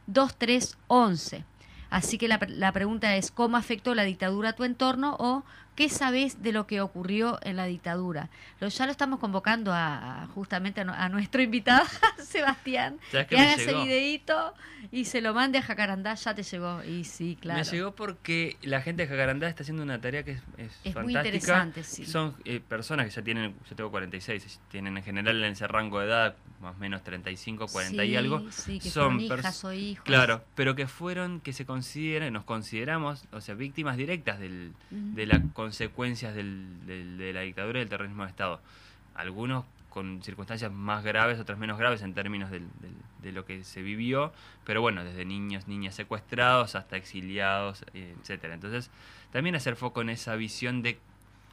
2311. Así que la, la, pregunta es, ¿cómo afectó la dictadura a tu entorno o ¿Qué sabes de lo que ocurrió en la dictadura? Lo, ya lo estamos convocando a, justamente a, nuestro invitado, Sebastián, que, haga ese videíto y se lo mande a Jacarandá, ya te llegó. Y sí, claro. Me llegó porque la gente de Jacarandá está haciendo una tarea que es, es, es fantástica. Muy interesante, sí. Son eh, personas que ya tienen, yo tengo 46, tienen en general en ese rango de edad, más o menos 35, 40 y algo. Sí, que son hijas o hijos. Claro, pero que fueron, que se consideran, nos consideramos, o sea, víctimas directas del, de la consecuencias de la dictadura y del terrorismo de Estado. Algunos con circunstancias más graves, otras menos graves en términos de lo que se vivió, pero bueno, desde niños, niñas secuestrados hasta exiliados, etcétera. Entonces, también hacer foco en esa visión de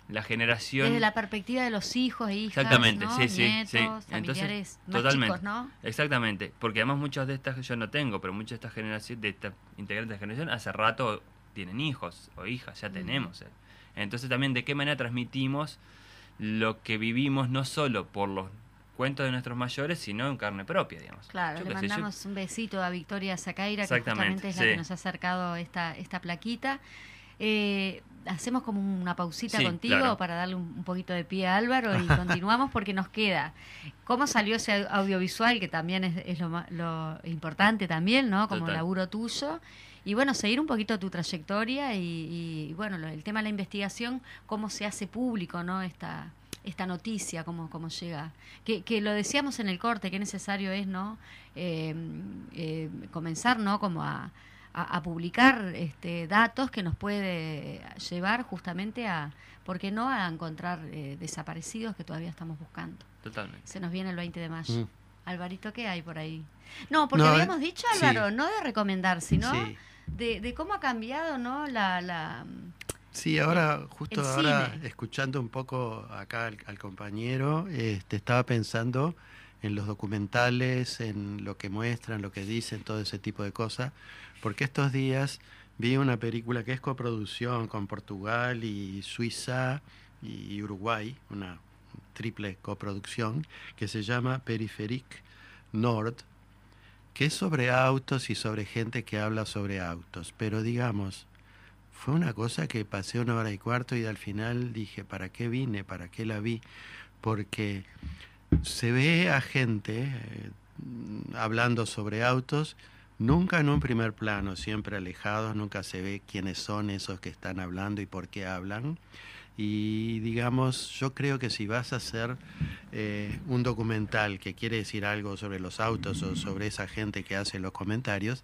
la generación desde la perspectiva de los hijos e hijas exactamente ¿no? sí sí Nietos, sí entonces totalmente ¿no? exactamente porque además muchas de estas yo no tengo pero muchas de estas generaciones de estas integrantes de generación hace rato tienen hijos o hijas ya tenemos eh. Entonces también de qué manera transmitimos lo que vivimos no solo por los cuentos de nuestros mayores, sino en carne propia, digamos. Claro, le mandamos un besito a Victoria Zacaira, que justamente es la que nos ha acercado esta, esta plaquita. Eh, hacemos como una pausita contigo para darle un, poquito de pie a Álvaro y continuamos porque nos queda cómo salió ese audiovisual, que también es, lo, importante también, ¿no? Como laburo tuyo y bueno, seguir un poquito tu trayectoria y, bueno, el tema de la investigación, cómo se hace público, ¿no? Esta, esta noticia, cómo, cómo llega. Que, que lo decíamos en el corte, qué necesario es, ¿no? Eh, eh, comenzar, ¿no? Como a, a, publicar este, datos que nos puede llevar justamente a, ¿por qué no?, a encontrar eh, desaparecidos que todavía estamos buscando. Totalmente. Se nos viene el 20 de mayo. Mm. Alvarito, ¿qué hay por ahí? No, porque habíamos dicho, Álvaro, no de recomendar, sino de, cómo ha cambiado, ¿no? La, la Sí, ahora, justo ahora, escuchando un poco acá al, compañero, este, estaba pensando en los documentales, en lo que muestran, lo que dicen, todo ese tipo de cosas, porque estos días vi una película que es coproducción con Portugal y Suiza y Uruguay, una triple coproducción, que se llama Periferic Nord, que es sobre autos y sobre gente que habla sobre autos. Pero digamos, fue una cosa que pasé una hora y cuarto y al final dije, ¿para qué vine? ¿Para qué la vi? Porque se ve a gente eh, hablando sobre autos, nunca en un primer plano, siempre alejados, nunca se ve quiénes son esos que están hablando y por qué hablan. Y digamos, yo creo que si vas a hacer eh, un documental que quiere decir algo sobre los autos o sobre esa gente que hace los comentarios,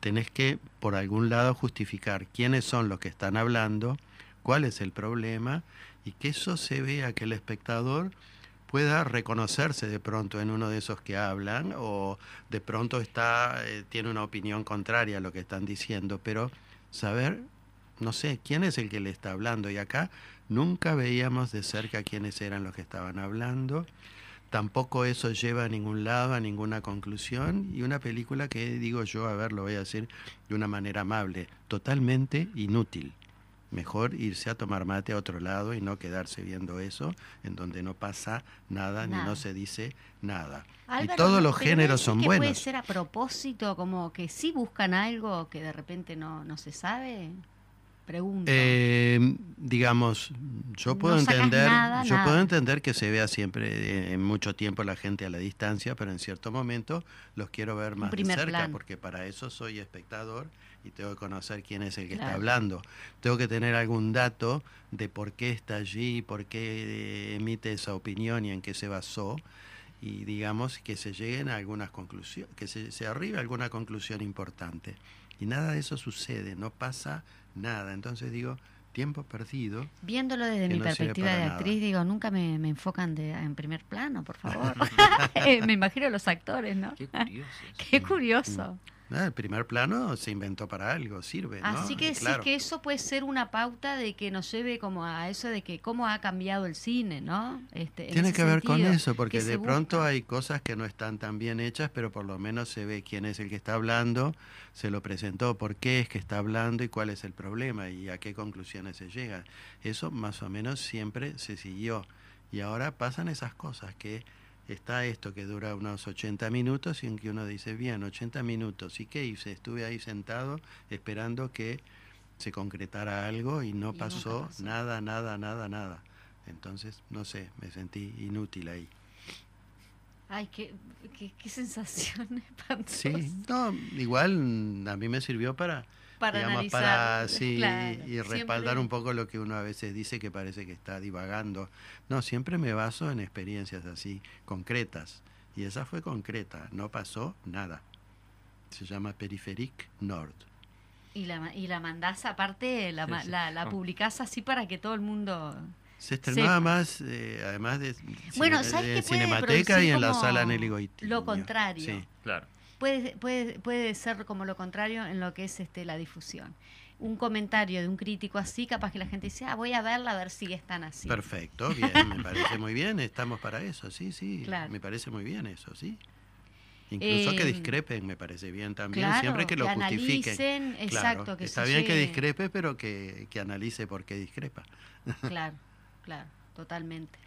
tenés que por algún lado justificar quiénes son los que están hablando, cuál es el problema y que eso se vea que el espectador pueda reconocerse de pronto en uno de esos que hablan o de pronto está eh, tiene una opinión contraria a lo que están diciendo, pero saber no sé quién es el que le está hablando. Y acá Nunca veíamos de cerca quiénes eran los que estaban hablando. tampoco eso lleva a ningún lado, a ninguna conclusión, y una película que digo yo, a ver, lo voy a decir de una manera amable, totalmente inútil. Mejor irse a tomar mate a otro lado y no quedarse viendo eso, en donde no pasa nada, ni no se dice nada. y todos los géneros son buenos. ¿Puede ser a propósito, como que sí buscan algo que de repente no, no se sabe? Pregunto. Eh, digamos, yo puedo entender, yo puedo entender que se vea siempre eh, en mucho tiempo la gente a la distancia, pero en cierto momento los quiero ver más de cerca, porque para eso soy espectador y tengo que conocer quién es el que está hablando. Tengo que tener algún dato de por qué está allí, por qué eh, emite esa opinión y en qué se basó y digamos que se lleguen a algunas conclusiones, que se, se arribe a alguna conclusión importante. Y nada de eso sucede, no pasa nada. Entonces digo, tiempo perdido. Viéndolo desde mi perspectiva de actriz, digo, nunca me, enfocan de, en primer plano, por favor. Eh, me imagino los actores, ¿no? Qué curioso. Qué curioso. Ah, el primer plano se inventó para algo, sirve. Así que sí que eso puede ser una pauta de que nos lleve como a eso de que cómo ha cambiado el cine, ¿no? Este, Tiene que ver con eso, porque de pronto hay cosas que no están tan bien hechas, pero por lo menos se ve quién es el que está hablando, se lo presentó, por qué es que está hablando y cuál es el problema y a qué conclusiones se llega. Eso más o menos siempre se siguió. Y ahora pasan esas cosas que está esto que dura unos 80 minutos y en que uno dice, bien, 80 minutos, ¿y qué hice? Estuve ahí sentado esperando que se concretara algo y no, pasó, nada, nada, nada, nada. Entonces, no sé, me sentí inútil ahí. Ay, qué, qué, qué sensación Sí, no, igual a mí me sirvió para para analizar. sí, y respaldar un poco lo que uno a veces dice que parece que está divagando. No, siempre me baso en experiencias así, concretas. Y esa fue concreta, no pasó nada. Se llama Periferic Nord. Y la, y la mandás aparte, la, la, la publicás así para que todo el mundo... Se estrenaba más, eh, además de bueno, en Cinemateca y en la sala Nelly Goiti. Lo contrario. Sí, claro puede, puede, puede ser como lo contrario en lo que es este, la difusión. Un comentario de un crítico así, capaz que la gente dice, ah, voy a verla a ver si están así. Perfecto, bien, me parece muy bien, estamos para eso, sí, sí, me parece muy bien eso, sí. Incluso que eh, discrepen me parece bien también, siempre que lo justifiquen. exacto, que está bien que discrepe, pero que, que analice por qué discrepa. Claro, claro, totalmente.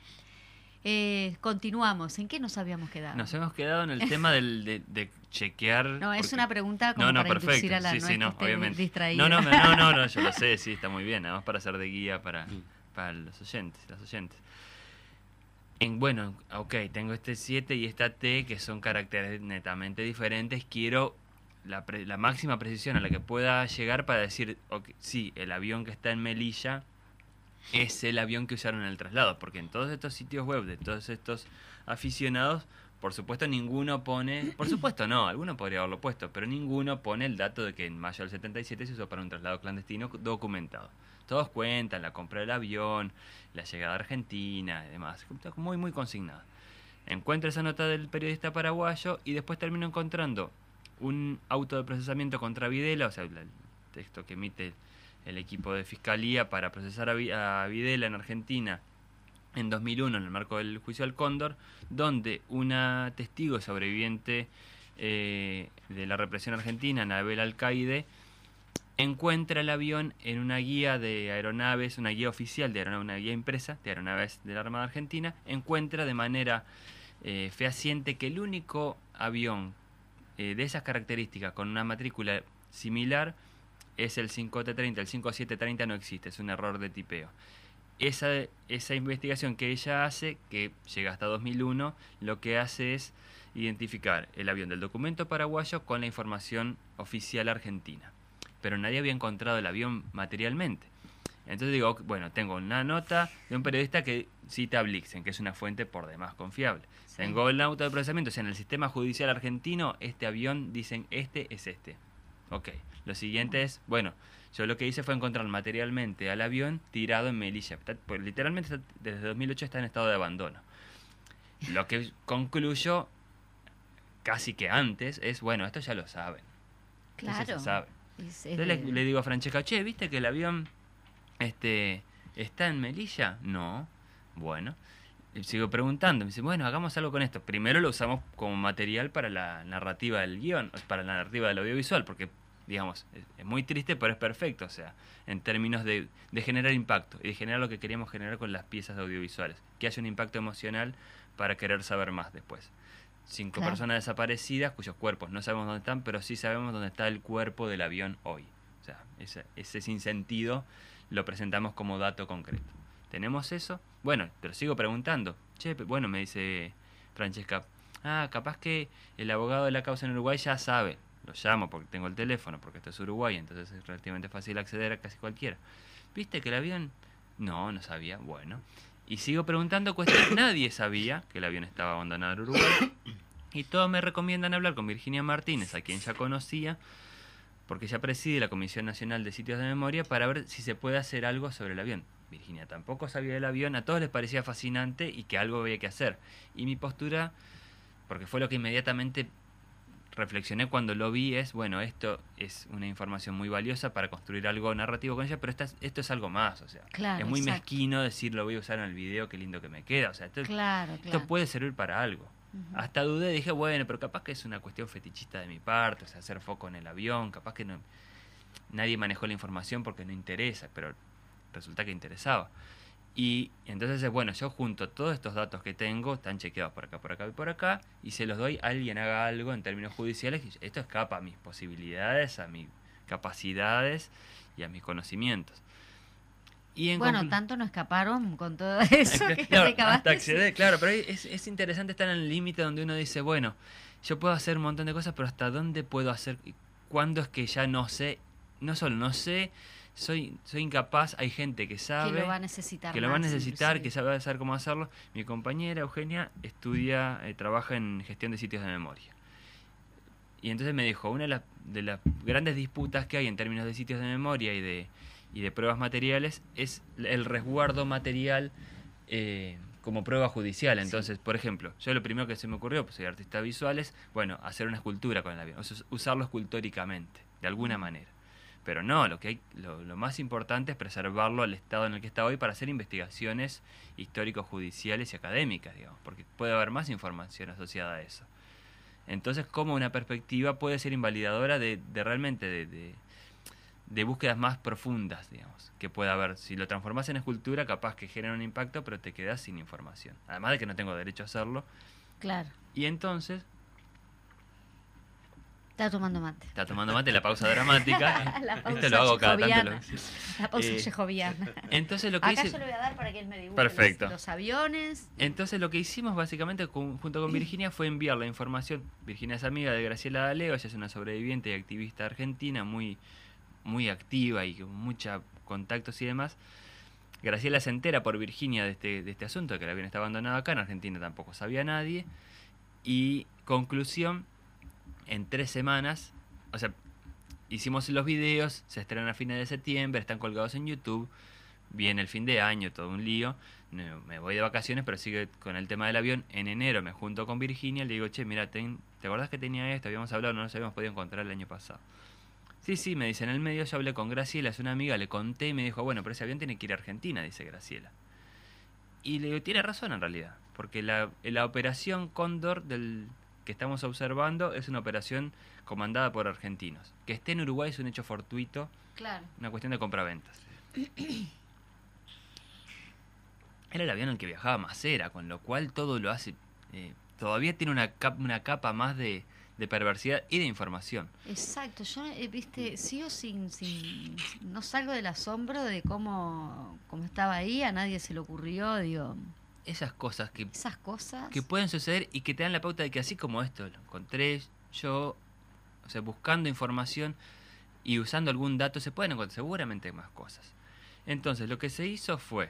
Eh, continuamos. ¿En qué nos habíamos quedado? Nos hemos quedado en el tema del, de, chequear. No, es una pregunta como para inducir a la sí, sí, no, obviamente. No, no, no, no, no, yo lo sé, sí, está muy bien. Además para ser de guía para, mm. para los oyentes, las oyentes. En, bueno, ok, tengo este 7 y esta T, que son caracteres netamente diferentes. Quiero la, la máxima precisión a la que pueda llegar para decir, okay, sí, el avión que está en Melilla es el avión que usaron en el traslado, porque en todos estos sitios web de todos estos aficionados, por supuesto ninguno pone, por supuesto no, alguno podría haberlo puesto, pero ninguno pone el dato de que en mayo del 77 se usó para un traslado clandestino documentado. Todos cuentan la compra del avión, la llegada a Argentina y demás, muy muy consignado. Encuentro esa nota del periodista paraguayo y después termino encontrando un auto de procesamiento contra Videla, o sea, el texto que emite el equipo de fiscalía para procesar a, Videla en Argentina en 2001 en el marco del juicio al Cóndor, donde una testigo sobreviviente eh, de la represión argentina, Anabel Alcaide, encuentra el avión en una guía de aeronaves, una guía oficial de aeronaves, una guía impresa de aeronaves de la Armada Argentina, encuentra de manera eh, fehaciente que el único avión eh, de esas características con una matrícula similar es el 5T30, el 5730 no existe, es un error de tipeo. Esa, esa investigación que ella hace, que llega hasta 2001, lo que hace es identificar el avión del documento paraguayo con la información oficial argentina. Pero nadie había encontrado el avión materialmente. Entonces digo, bueno, tengo una nota de un periodista que cita a Blixen, que es una fuente por demás confiable. Tengo el auto de procesamiento, o sea, en el sistema judicial argentino, este avión dicen, este es este. Ok. Lo siguiente es, bueno, yo lo que hice fue encontrar materialmente al avión tirado en Melilla. Pues, literalmente desde 2008 está en estado de abandono. Lo que concluyo casi que antes es, bueno, esto ya lo saben. Claro. sabe. le, digo a Francesca, che, ¿viste que el avión este, está en Melilla? No. Bueno. sigo preguntando, me dice, bueno, hagamos algo con esto. Primero lo usamos como material para la narrativa del guion, para la narrativa del audiovisual, porque, digamos, es, muy triste, pero es perfecto, o sea, en términos de, de, generar impacto y de generar lo que queríamos generar con las piezas audiovisuales, que haya un impacto emocional para querer saber más después. Cinco personas desaparecidas cuyos cuerpos no sabemos dónde están, pero sí sabemos dónde está el cuerpo del avión hoy. O sea, ese, ese sinsentido lo presentamos como dato concreto. ¿Tenemos eso? Bueno, pero sigo preguntando. Che, bueno, me dice Francesca, ah, capaz que el abogado de la causa en Uruguay ya sabe. Lo llamo porque tengo el teléfono, porque esto es Uruguay, entonces es relativamente fácil acceder a casi cualquiera. ¿Viste que el avión? No, no sabía. Bueno. Y sigo preguntando cuestiones. Nadie sabía que el avión estaba abandonado en Uruguay. Y todos me recomiendan hablar con Virginia Martínez, a quien ya conocía, porque ella preside la Comisión Nacional de Sitios de Memoria, para ver si se puede hacer algo sobre el avión. Virginia tampoco sabía del avión, a todos les parecía fascinante y que algo había que hacer. Y mi postura, porque fue lo que inmediatamente reflexioné cuando lo vi, es, bueno, esto es una información muy valiosa para construir algo narrativo con ella, pero esto es, esto es algo más, o sea, es muy mezquino decir lo voy a usar en el video, qué lindo que me queda, o sea, esto, esto puede servir para algo. Hasta dudé, dije, bueno, pero capaz que es una cuestión fetichista de mi parte, o sea, hacer foco en el avión, capaz que no, nadie manejó la información porque no interesa, pero resulta que interesaba. Y entonces, bueno, yo junto todos estos datos que tengo, están chequeados por acá, por acá y por acá, y se los doy a alguien haga algo en términos judiciales, y esto escapa a mis posibilidades, a mis capacidades y a mis conocimientos. Y bueno, tanto no escaparon con todo eso que claro, hasta acceder, claro, pero es, es interesante estar en el límite donde uno dice, bueno, yo puedo hacer un montón de cosas, pero ¿hasta dónde puedo hacer? ¿Cuándo es que ya no sé? No solo no sé, soy, soy incapaz, hay gente que sabe. Que lo va a necesitar. Que lo va a necesitar, que sabe saber cómo hacerlo. Mi compañera Eugenia estudia, eh, trabaja en gestión de sitios de memoria. Y entonces me dijo, una de las, de las grandes disputas que hay en términos de sitios de memoria y de, y de pruebas materiales es el resguardo material eh, como prueba judicial. Entonces, por ejemplo, yo lo primero que se me ocurrió, pues soy artista visual, es, bueno, hacer una escultura con el avión, o sea, usarlo escultóricamente, de alguna manera. Pero no, lo que hay, lo, más importante es preservarlo al estado en el que está hoy para hacer investigaciones histórico-judiciales y académicas, digamos, porque puede haber más información asociada a eso. Entonces, ¿cómo una perspectiva puede ser invalidadora de, realmente de, de, búsquedas más profundas, digamos, que pueda haber? Si lo transformas en escultura, capaz que genera un impacto, pero te quedas sin información. Además de que no tengo derecho a hacerlo. Claro. Y entonces, Está tomando mate. Está tomando mate, la pausa dramática. la pausa Esto lo hago cada tanto. La pausa eh, Entonces lo que Acá yo le voy a dar para que él me dibuje Perfecto. Los, aviones. Entonces lo que hicimos básicamente junto con Virginia fue enviar la información. Virginia es amiga de Graciela D'Aleo, ella es una sobreviviente y activista argentina muy, muy activa y con muchos contactos y demás. Graciela se entera por Virginia de este, de este asunto, que el avión está abandonado acá, en Argentina tampoco sabía nadie. Y conclusión, en tres semanas, o sea, hicimos los videos, se estrenan a fines de septiembre, están colgados en YouTube, viene el fin de año, todo un lío, me voy de vacaciones, pero sigue con el tema del avión. En enero me junto con Virginia, le digo, che, mira, ¿te acordás que tenía esto? Habíamos hablado, no nos habíamos podido encontrar el año pasado. Sí, sí, me dice, en el medio yo hablé con Graciela, es una amiga, le conté y me dijo, bueno, pero ese avión tiene que ir a Argentina, dice Graciela. Y le digo, tiene razón en realidad, porque la, la operación Cóndor del que estamos observando es una operación comandada por argentinos. Que esté en Uruguay es un hecho fortuito, claro. una cuestión de compraventas. Era el avión en el que viajaba Macera, con lo cual todo lo hace... Eh, todavía tiene una, una capa más de, perversidad y de información. Exacto, yo, eh, viste, sigo sin, sin, no salgo del asombro de cómo, cómo estaba ahí, a nadie se le ocurrió, digo, esas cosas que, esas cosas que pueden suceder y que te dan la pauta de que así como esto lo encontré yo, o sea, buscando información y usando algún dato se pueden encontrar seguramente más cosas. Entonces, lo que se hizo fue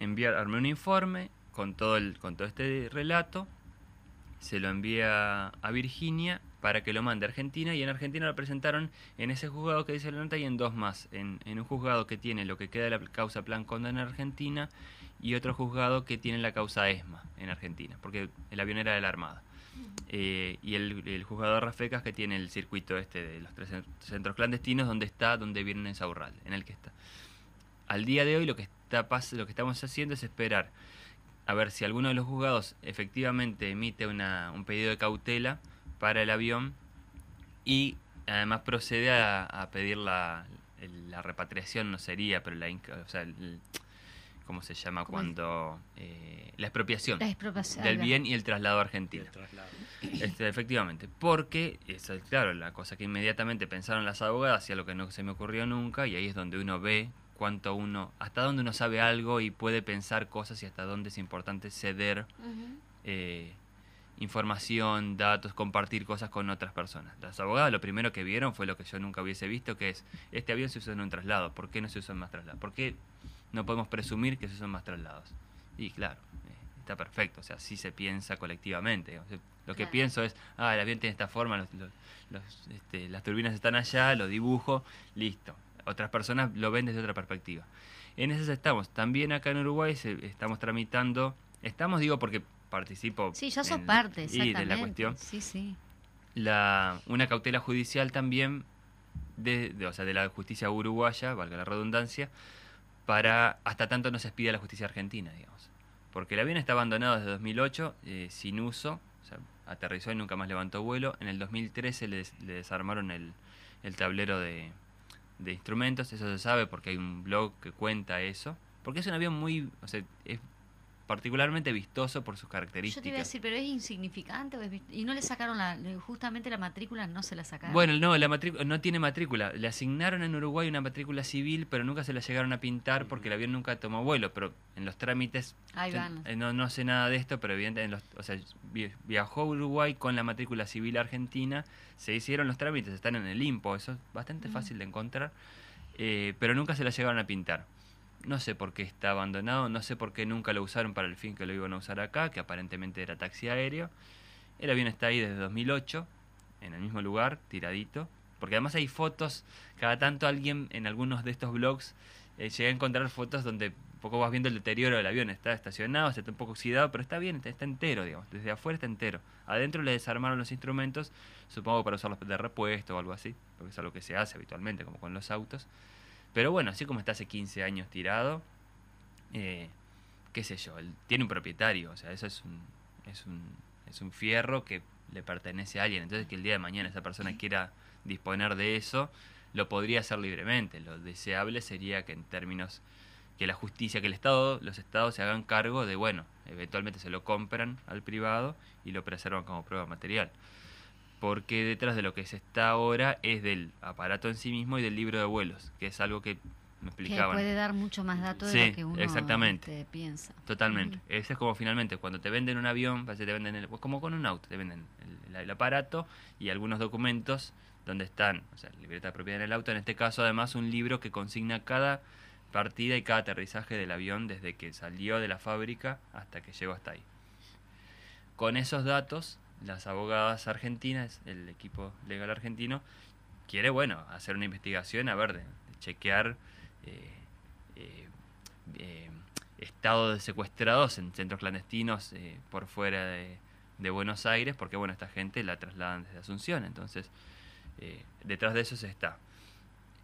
enviar, armé un informe con todo el, con todo este relato, se lo envía a Virginia para que lo mande a Argentina y en Argentina lo presentaron en ese juzgado que dice la nota y en dos más, en, en un juzgado que tiene lo que queda de la causa Plan Conda en Argentina y otro juzgado que tiene la causa ESMA en Argentina, porque el avión era de la Armada. Eh, y el, juzgado de Rafecas que tiene el circuito este de los tres centros clandestinos donde está, donde viene en Saurral, en el que está. Al día de hoy lo que, está, lo que estamos haciendo es esperar a ver si alguno de los juzgados efectivamente emite una, un pedido de cautela para el avión y además procede a, pedir la, la, repatriación, no sería, pero la, o ¿cómo se llama cuando? Eh, la expropiación, del bien y el traslado argentino. Este, efectivamente, porque, es, claro, la cosa que inmediatamente pensaron las abogadas y a lo que no se me ocurrió nunca, y ahí es donde uno ve cuánto uno, hasta dónde uno sabe algo y puede pensar cosas y hasta dónde es importante ceder eh, información, datos, compartir cosas con otras personas. Las abogadas lo primero que vieron fue lo que yo nunca hubiese visto, que es, este avión se usó en un traslado, ¿por qué no se usó en más traslados? ¿Por qué no podemos presumir que se usan más traslados? Y claro, eh, está perfecto, o sea, sí se piensa colectivamente. lo que pienso es, ah, el avión tiene esta forma, este, las turbinas están allá, lo dibujo, listo otras personas lo ven desde otra perspectiva. En eso estamos. También acá en Uruguay estamos tramitando, estamos digo porque participo. Sí, yo soy parte, de la cuestión. Sí, sí. La, una cautela judicial también de, o sea, de la justicia uruguaya, valga la redundancia, para hasta tanto no se expida la justicia argentina, digamos. Porque el avión está abandonado desde 2008, eh, sin uso, o sea, aterrizó y nunca más levantó vuelo. En el 2013 le, le desarmaron el, el tablero de, de instrumentos, eso se sabe porque hay un blog que cuenta eso, porque es un avión muy, o sea, es particularmente vistoso por sus características. Yo te iba a decir, pero es insignificante y no le sacaron la, justamente la matrícula, no se la sacaron. Bueno, no, la matrícula no tiene matrícula. Le asignaron en Uruguay una matrícula civil, pero nunca se la llegaron a pintar porque el avión nunca tomó vuelo. Pero en los trámites, eh, no, no sé nada de esto, pero evidentemente, o sea, viajó a Uruguay con la matrícula civil argentina, se hicieron los trámites, están en el IMPO, eso es bastante fácil de encontrar, eh, pero nunca se la llegaron a pintar. No sé por qué está abandonado, no sé por qué nunca lo usaron para el fin que lo iban a usar acá, que aparentemente era taxi aéreo. El avión está ahí desde 2008, en el mismo lugar, tiradito. Porque además hay fotos, cada tanto alguien en algunos de estos blogs eh, llega a encontrar fotos donde un poco vas viendo el deterioro del avión. Está estacionado, está un poco oxidado, pero está bien, está, entero, digamos. Desde afuera está entero. Adentro le desarmaron los instrumentos, supongo para usarlos de repuesto o algo así, porque es algo que se hace habitualmente, como con los autos. Pero bueno, así como está hace 15 años tirado, eh, qué sé yo, él tiene un propietario, o sea, eso es un, es un, es un fierro que le pertenece a alguien. Entonces que el día de mañana esa persona quiera disponer de eso, lo podría hacer libremente. Lo deseable sería que en términos que la justicia, que el Estado, los Estados se hagan cargo de, bueno, eventualmente se lo compran al privado y lo preservan como prueba material porque detrás de lo que se está ahora es del aparato en sí mismo y del libro de vuelos, que es algo que me explicaban. Que puede dar mucho más datos de lo que uno exactamente. piensa. Totalmente. Eso es como finalmente cuando te venden un avión, te venden el, como con un auto, te venden el, aparato y algunos documentos donde están, o sea, libreta de propiedad en el auto, en este caso además un libro que consigna cada partida y cada aterrizaje del avión desde que salió de la fábrica hasta que llegó hasta ahí. Con esos datos las abogadas argentinas, el equipo legal argentino, quiere, bueno, hacer una investigación, a ver, de, chequear eh, eh, eh, estados de secuestrados en centros clandestinos eh, por fuera de, de, Buenos Aires, porque, bueno, esta gente la trasladan desde Asunción, entonces, detrás de eso se está.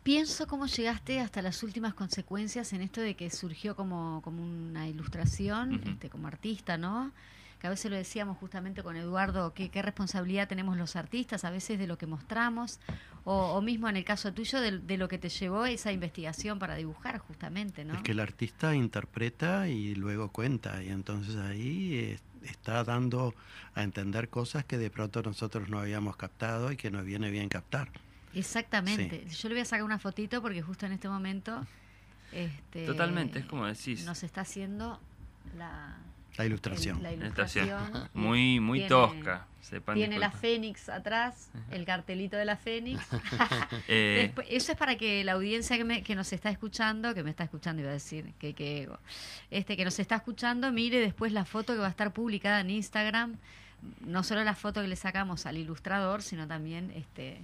Pienso cómo llegaste hasta las últimas consecuencias en esto de que surgió como, como una ilustración, este, como artista, ¿no? Que a veces lo decíamos justamente con Eduardo, qué, qué responsabilidad tenemos los artistas a veces de lo que mostramos, o, mismo en el caso tuyo de, lo que te llevó esa investigación para dibujar justamente, ¿no? Es que el artista interpreta y luego cuenta, y entonces ahí está dando a entender cosas que de pronto nosotros no habíamos captado y que nos viene bien captar. Exactamente. Yo le voy a sacar una fotito porque justo en este momento... Este, Totalmente, es como decís. Nos está haciendo la, la ilustración. la ilustración. Muy, muy tosca. tiene la Fénix atrás, el cartelito de la Fénix. Eh. eso es para que la audiencia que, que, nos está escuchando, que me está escuchando, iba a decir, que, que, este, que nos está escuchando, mire después la foto que va a estar publicada en Instagram. No solo la foto que le sacamos al ilustrador, sino también este,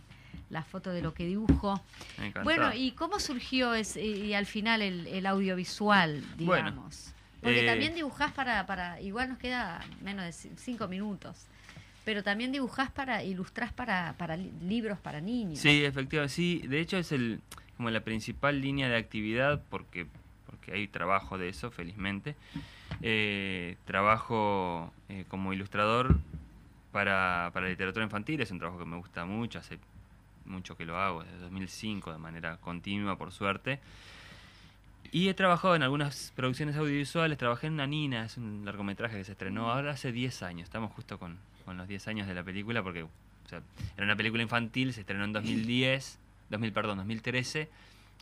la foto de lo que dibujó. Bueno, ¿y cómo surgió ese, y al final el, el audiovisual, digamos? Porque eh, también dibujás para, para, igual nos queda menos de cinco minutos, pero también dibujás para, ilustrás para, para libros para niños. Sí, efectivamente, sí. De hecho es el como la principal línea de actividad porque, porque hay trabajo de eso, felizmente. Eh, trabajo eh, como ilustrador para, para literatura infantil, es un trabajo que me gusta mucho, hace mucho que lo hago, desde 2005 de manera continua, por suerte. Y he trabajado en algunas producciones audiovisuales, trabajé en Una Nina, es un largometraje que se estrenó ahora hace 10 años, estamos justo con, con los 10 años de la película, porque o sea, era una película infantil, se estrenó en 2010, 2000, perdón, 2013,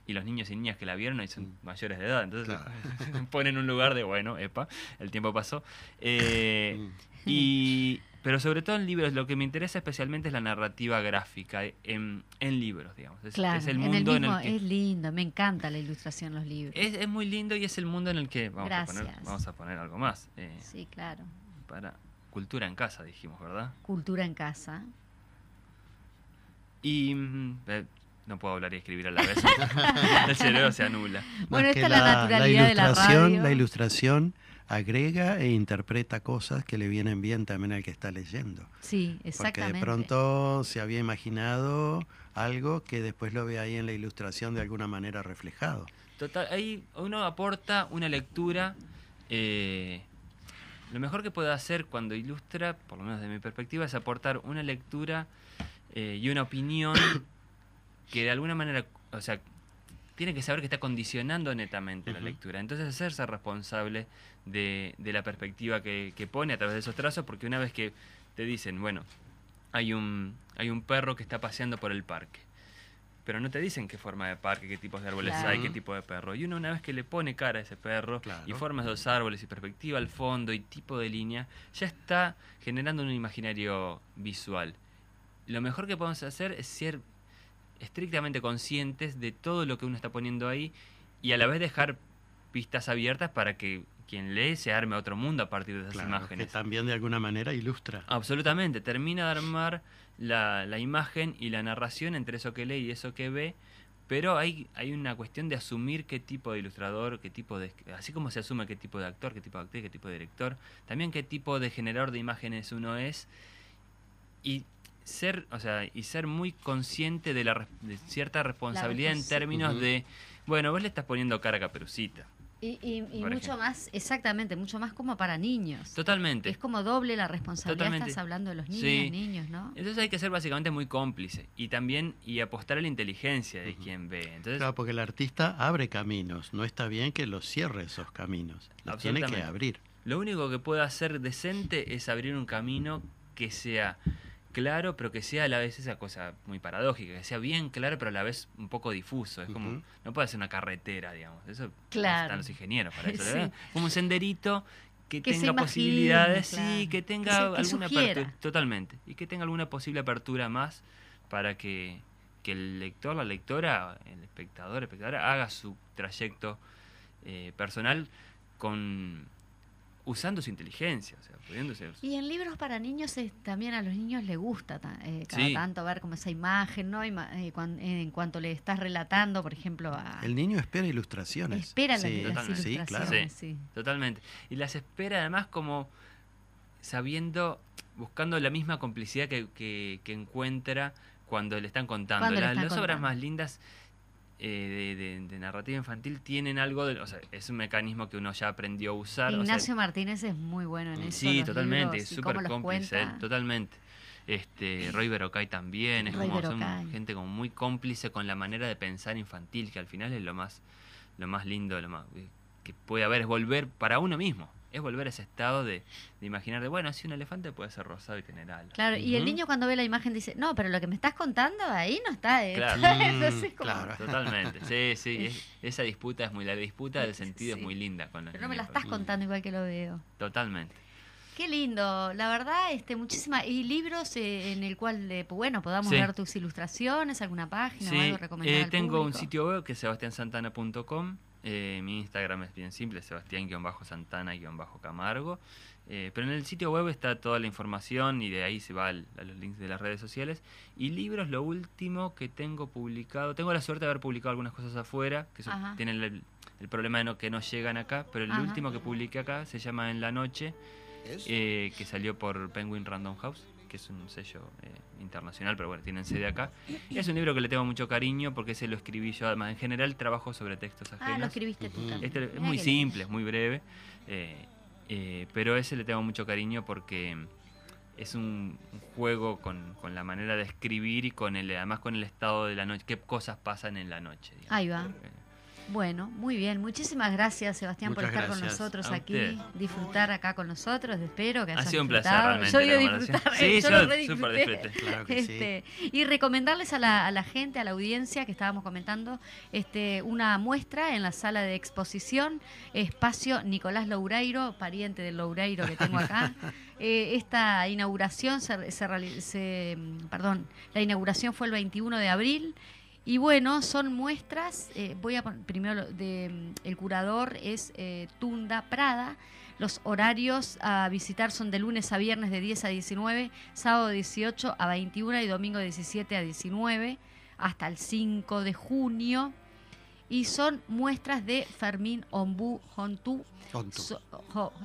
y los niños y niñas que la vieron ahí son mm. mayores de edad, entonces se ponen en un lugar de, bueno, epa, el tiempo pasó. Eh, mm. y, pero sobre todo en libros, lo que me interesa especialmente es la narrativa gráfica, en, en libros, digamos. Es, es el mundo en el, que... Es lindo, me encanta la ilustración en los libros. Es, es, muy lindo y es el mundo en el que... Vamos, a poner, vamos a poner algo más. Eh, sí, claro. Para cultura en casa, dijimos, ¿verdad? Cultura en casa. Y mm, eh, no puedo hablar y escribir a la vez. el cerebro se anula. Bueno, esta es la, naturalidad de la radio. La ilustración agrega e interpreta cosas que le vienen bien también al que está leyendo. Sí, exactamente. Porque de pronto se había imaginado algo que después lo ve ahí en la ilustración de alguna manera reflejado. Total, ahí uno aporta una lectura. Eh, lo mejor que puede hacer cuando ilustra, por lo menos de mi perspectiva, es aportar una lectura eh, y una opinión que de alguna manera, o sea, tiene que saber que está condicionando netamente la lectura. Entonces hacerse responsable de, de la perspectiva que, que, pone a través de esos trazos, porque una vez que te dicen, bueno, hay un, hay un perro que está paseando por el parque, pero no te dicen qué forma de parque, qué tipos de árboles hay, qué tipo de perro. Y uno una vez que le pone cara a ese perro y formas de los árboles y perspectiva al fondo y tipo de línea, ya está generando un imaginario visual lo mejor que podemos hacer es ser estrictamente conscientes de todo lo que uno está poniendo ahí y a la vez dejar pistas abiertas para que quien lee se arme otro mundo a partir de esas imágenes. Que también de alguna manera ilustra. Absolutamente, termina de armar la, la, imagen y la narración entre eso que lee y eso que ve, pero hay, hay una cuestión de asumir qué tipo de ilustrador, qué tipo de... Así como se asume qué tipo de actor, qué tipo de actriz, qué tipo de director, también qué tipo de generador de imágenes uno es. Y ser, o sea, y ser muy consciente de, la, de cierta responsabilidad en términos de, bueno, vos le estás poniendo cara a Caperucita. Y, y, mucho más, exactamente, mucho más como para niños. Totalmente. Es como doble la responsabilidad, estás hablando de los niños, niños, ¿no? Entonces hay que ser básicamente muy cómplice y también y apostar a la inteligencia de quien ve. Entonces, claro, porque el artista abre caminos, no está bien que los cierre esos caminos, los tiene que abrir. Lo único que puede hacer decente es abrir un camino que sea claro, pero que sea a la vez esa cosa muy paradójica, que sea bien claro, pero a la vez un poco difuso. Es como, no puede ser una carretera, digamos. Eso están los ingenieros para eso. Como un senderito que, tenga posibilidades, sí, que tenga alguna apertura. Totalmente. Y que tenga alguna posible apertura más para que, que el lector, la lectora, el espectador, espectadora, haga su trayecto eh, personal con usando su inteligencia, o sea, pudiendo ser. Y en libros para niños también a los niños les gusta eh, cada tanto ver como esa imagen, ¿no? Eh, en cuanto le estás relatando, por ejemplo, a... El niño espera ilustraciones. Espera las, ilustraciones, sí, Totalmente. Y las espera además como sabiendo, buscando la misma complicidad que, que, encuentra cuando le están contando. las obras más lindas eh, de, narrativa infantil tienen algo, de, o sea, es un mecanismo que uno ya aprendió a usar. Ignacio Martínez es muy bueno en eso. Sí, totalmente, es súper cómplice, totalmente. Este, Roy Berocay también, es como gente como muy cómplice con la manera de pensar infantil, que al final es lo más, lo más lindo, lo más que puede haber, es volver para uno mismo es volver a ese estado de, imaginar de, bueno, si un elefante puede ser rosado y tener alas. Claro, y el niño cuando ve la imagen dice, no, pero lo que me estás contando ahí no está ¿eh? Claro, totalmente. Sí, sí, esa disputa es muy, la disputa del sentido es muy linda. Con pero no me la estás contando igual que lo veo. Totalmente. Qué lindo, la verdad, este, muchísimas. Y libros eh, en el cual, eh, bueno, podamos ver tus ilustraciones, alguna página o algo recomendado. Eh, tengo un sitio web que es sebastiansantana.com eh, mi Instagram es bien simple, Sebastián-Santana-Camargo. Eh, pero en el sitio web está toda la información y de ahí se va a los links de las redes sociales. Y libros, lo último que tengo publicado, tengo la suerte de haber publicado algunas cosas afuera, que tienen el, problema de no, que no llegan acá, pero el último que publiqué acá se llama En la Noche, eh, que salió por Penguin Random House que es un sello eh, internacional, pero bueno, tienen sede acá. Es un libro que le tengo mucho cariño porque se lo escribí yo, además en general trabajo sobre textos ajenos. Ah, lo escribiste tú Este es muy simple, es muy breve. Eh, Eh, pero ese le tengo mucho cariño porque es un, juego con, con, la manera de escribir y con el además con el estado de la noche, qué cosas pasan en la noche. Ahí va. Bueno, muy bien. Muchísimas gracias, Sebastián, por estar con nosotros aquí, disfrutar acá con nosotros. Espero que hayas Ha sido un placer, realmente. Yo disfrutar. Sí, yo, yo súper disfruté. Claro que este, Y recomendarles a la, a la, gente, a la audiencia que estábamos comentando, este, una muestra en la sala de exposición, espacio Nicolás Loureiro, pariente del Loureiro que tengo acá. Eh, esta inauguración se, se, se, perdón, la inauguración fue el 21 de abril y bueno, son muestras, eh, voy a primero de mm, el curador es eh, Tunda Prada. Los horarios a visitar son de lunes a viernes de 10 a 19, sábado 18 a 21 y domingo 17 a 19 hasta el 5 de junio. Y son muestras de Fermín Ombú Hontú.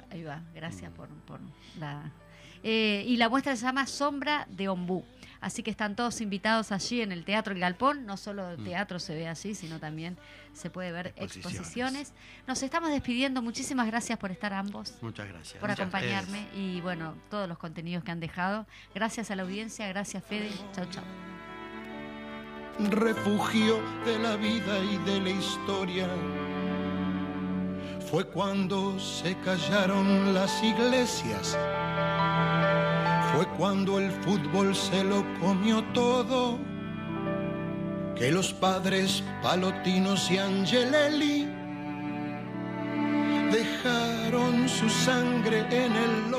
ahí va, gracias por, por la... Eh, y la muestra se llama Sombra de Ombú. Así que están todos invitados allí en el Teatro El Galpón. No solo mm. teatro se ve así, sino también se puede ver exposiciones. Nos estamos despidiendo. Muchísimas gracias por estar ambos. Muchas gracias. Por acompañarme y bueno, todos los contenidos que han dejado. Gracias a la audiencia, gracias Fede. Chau, chau. Refugio de la vida y de la historia. Fue cuando se callaron las iglesias fue cuando el fútbol se lo comió todo, que los padres Palotinos y Angelelli dejaron su sangre en el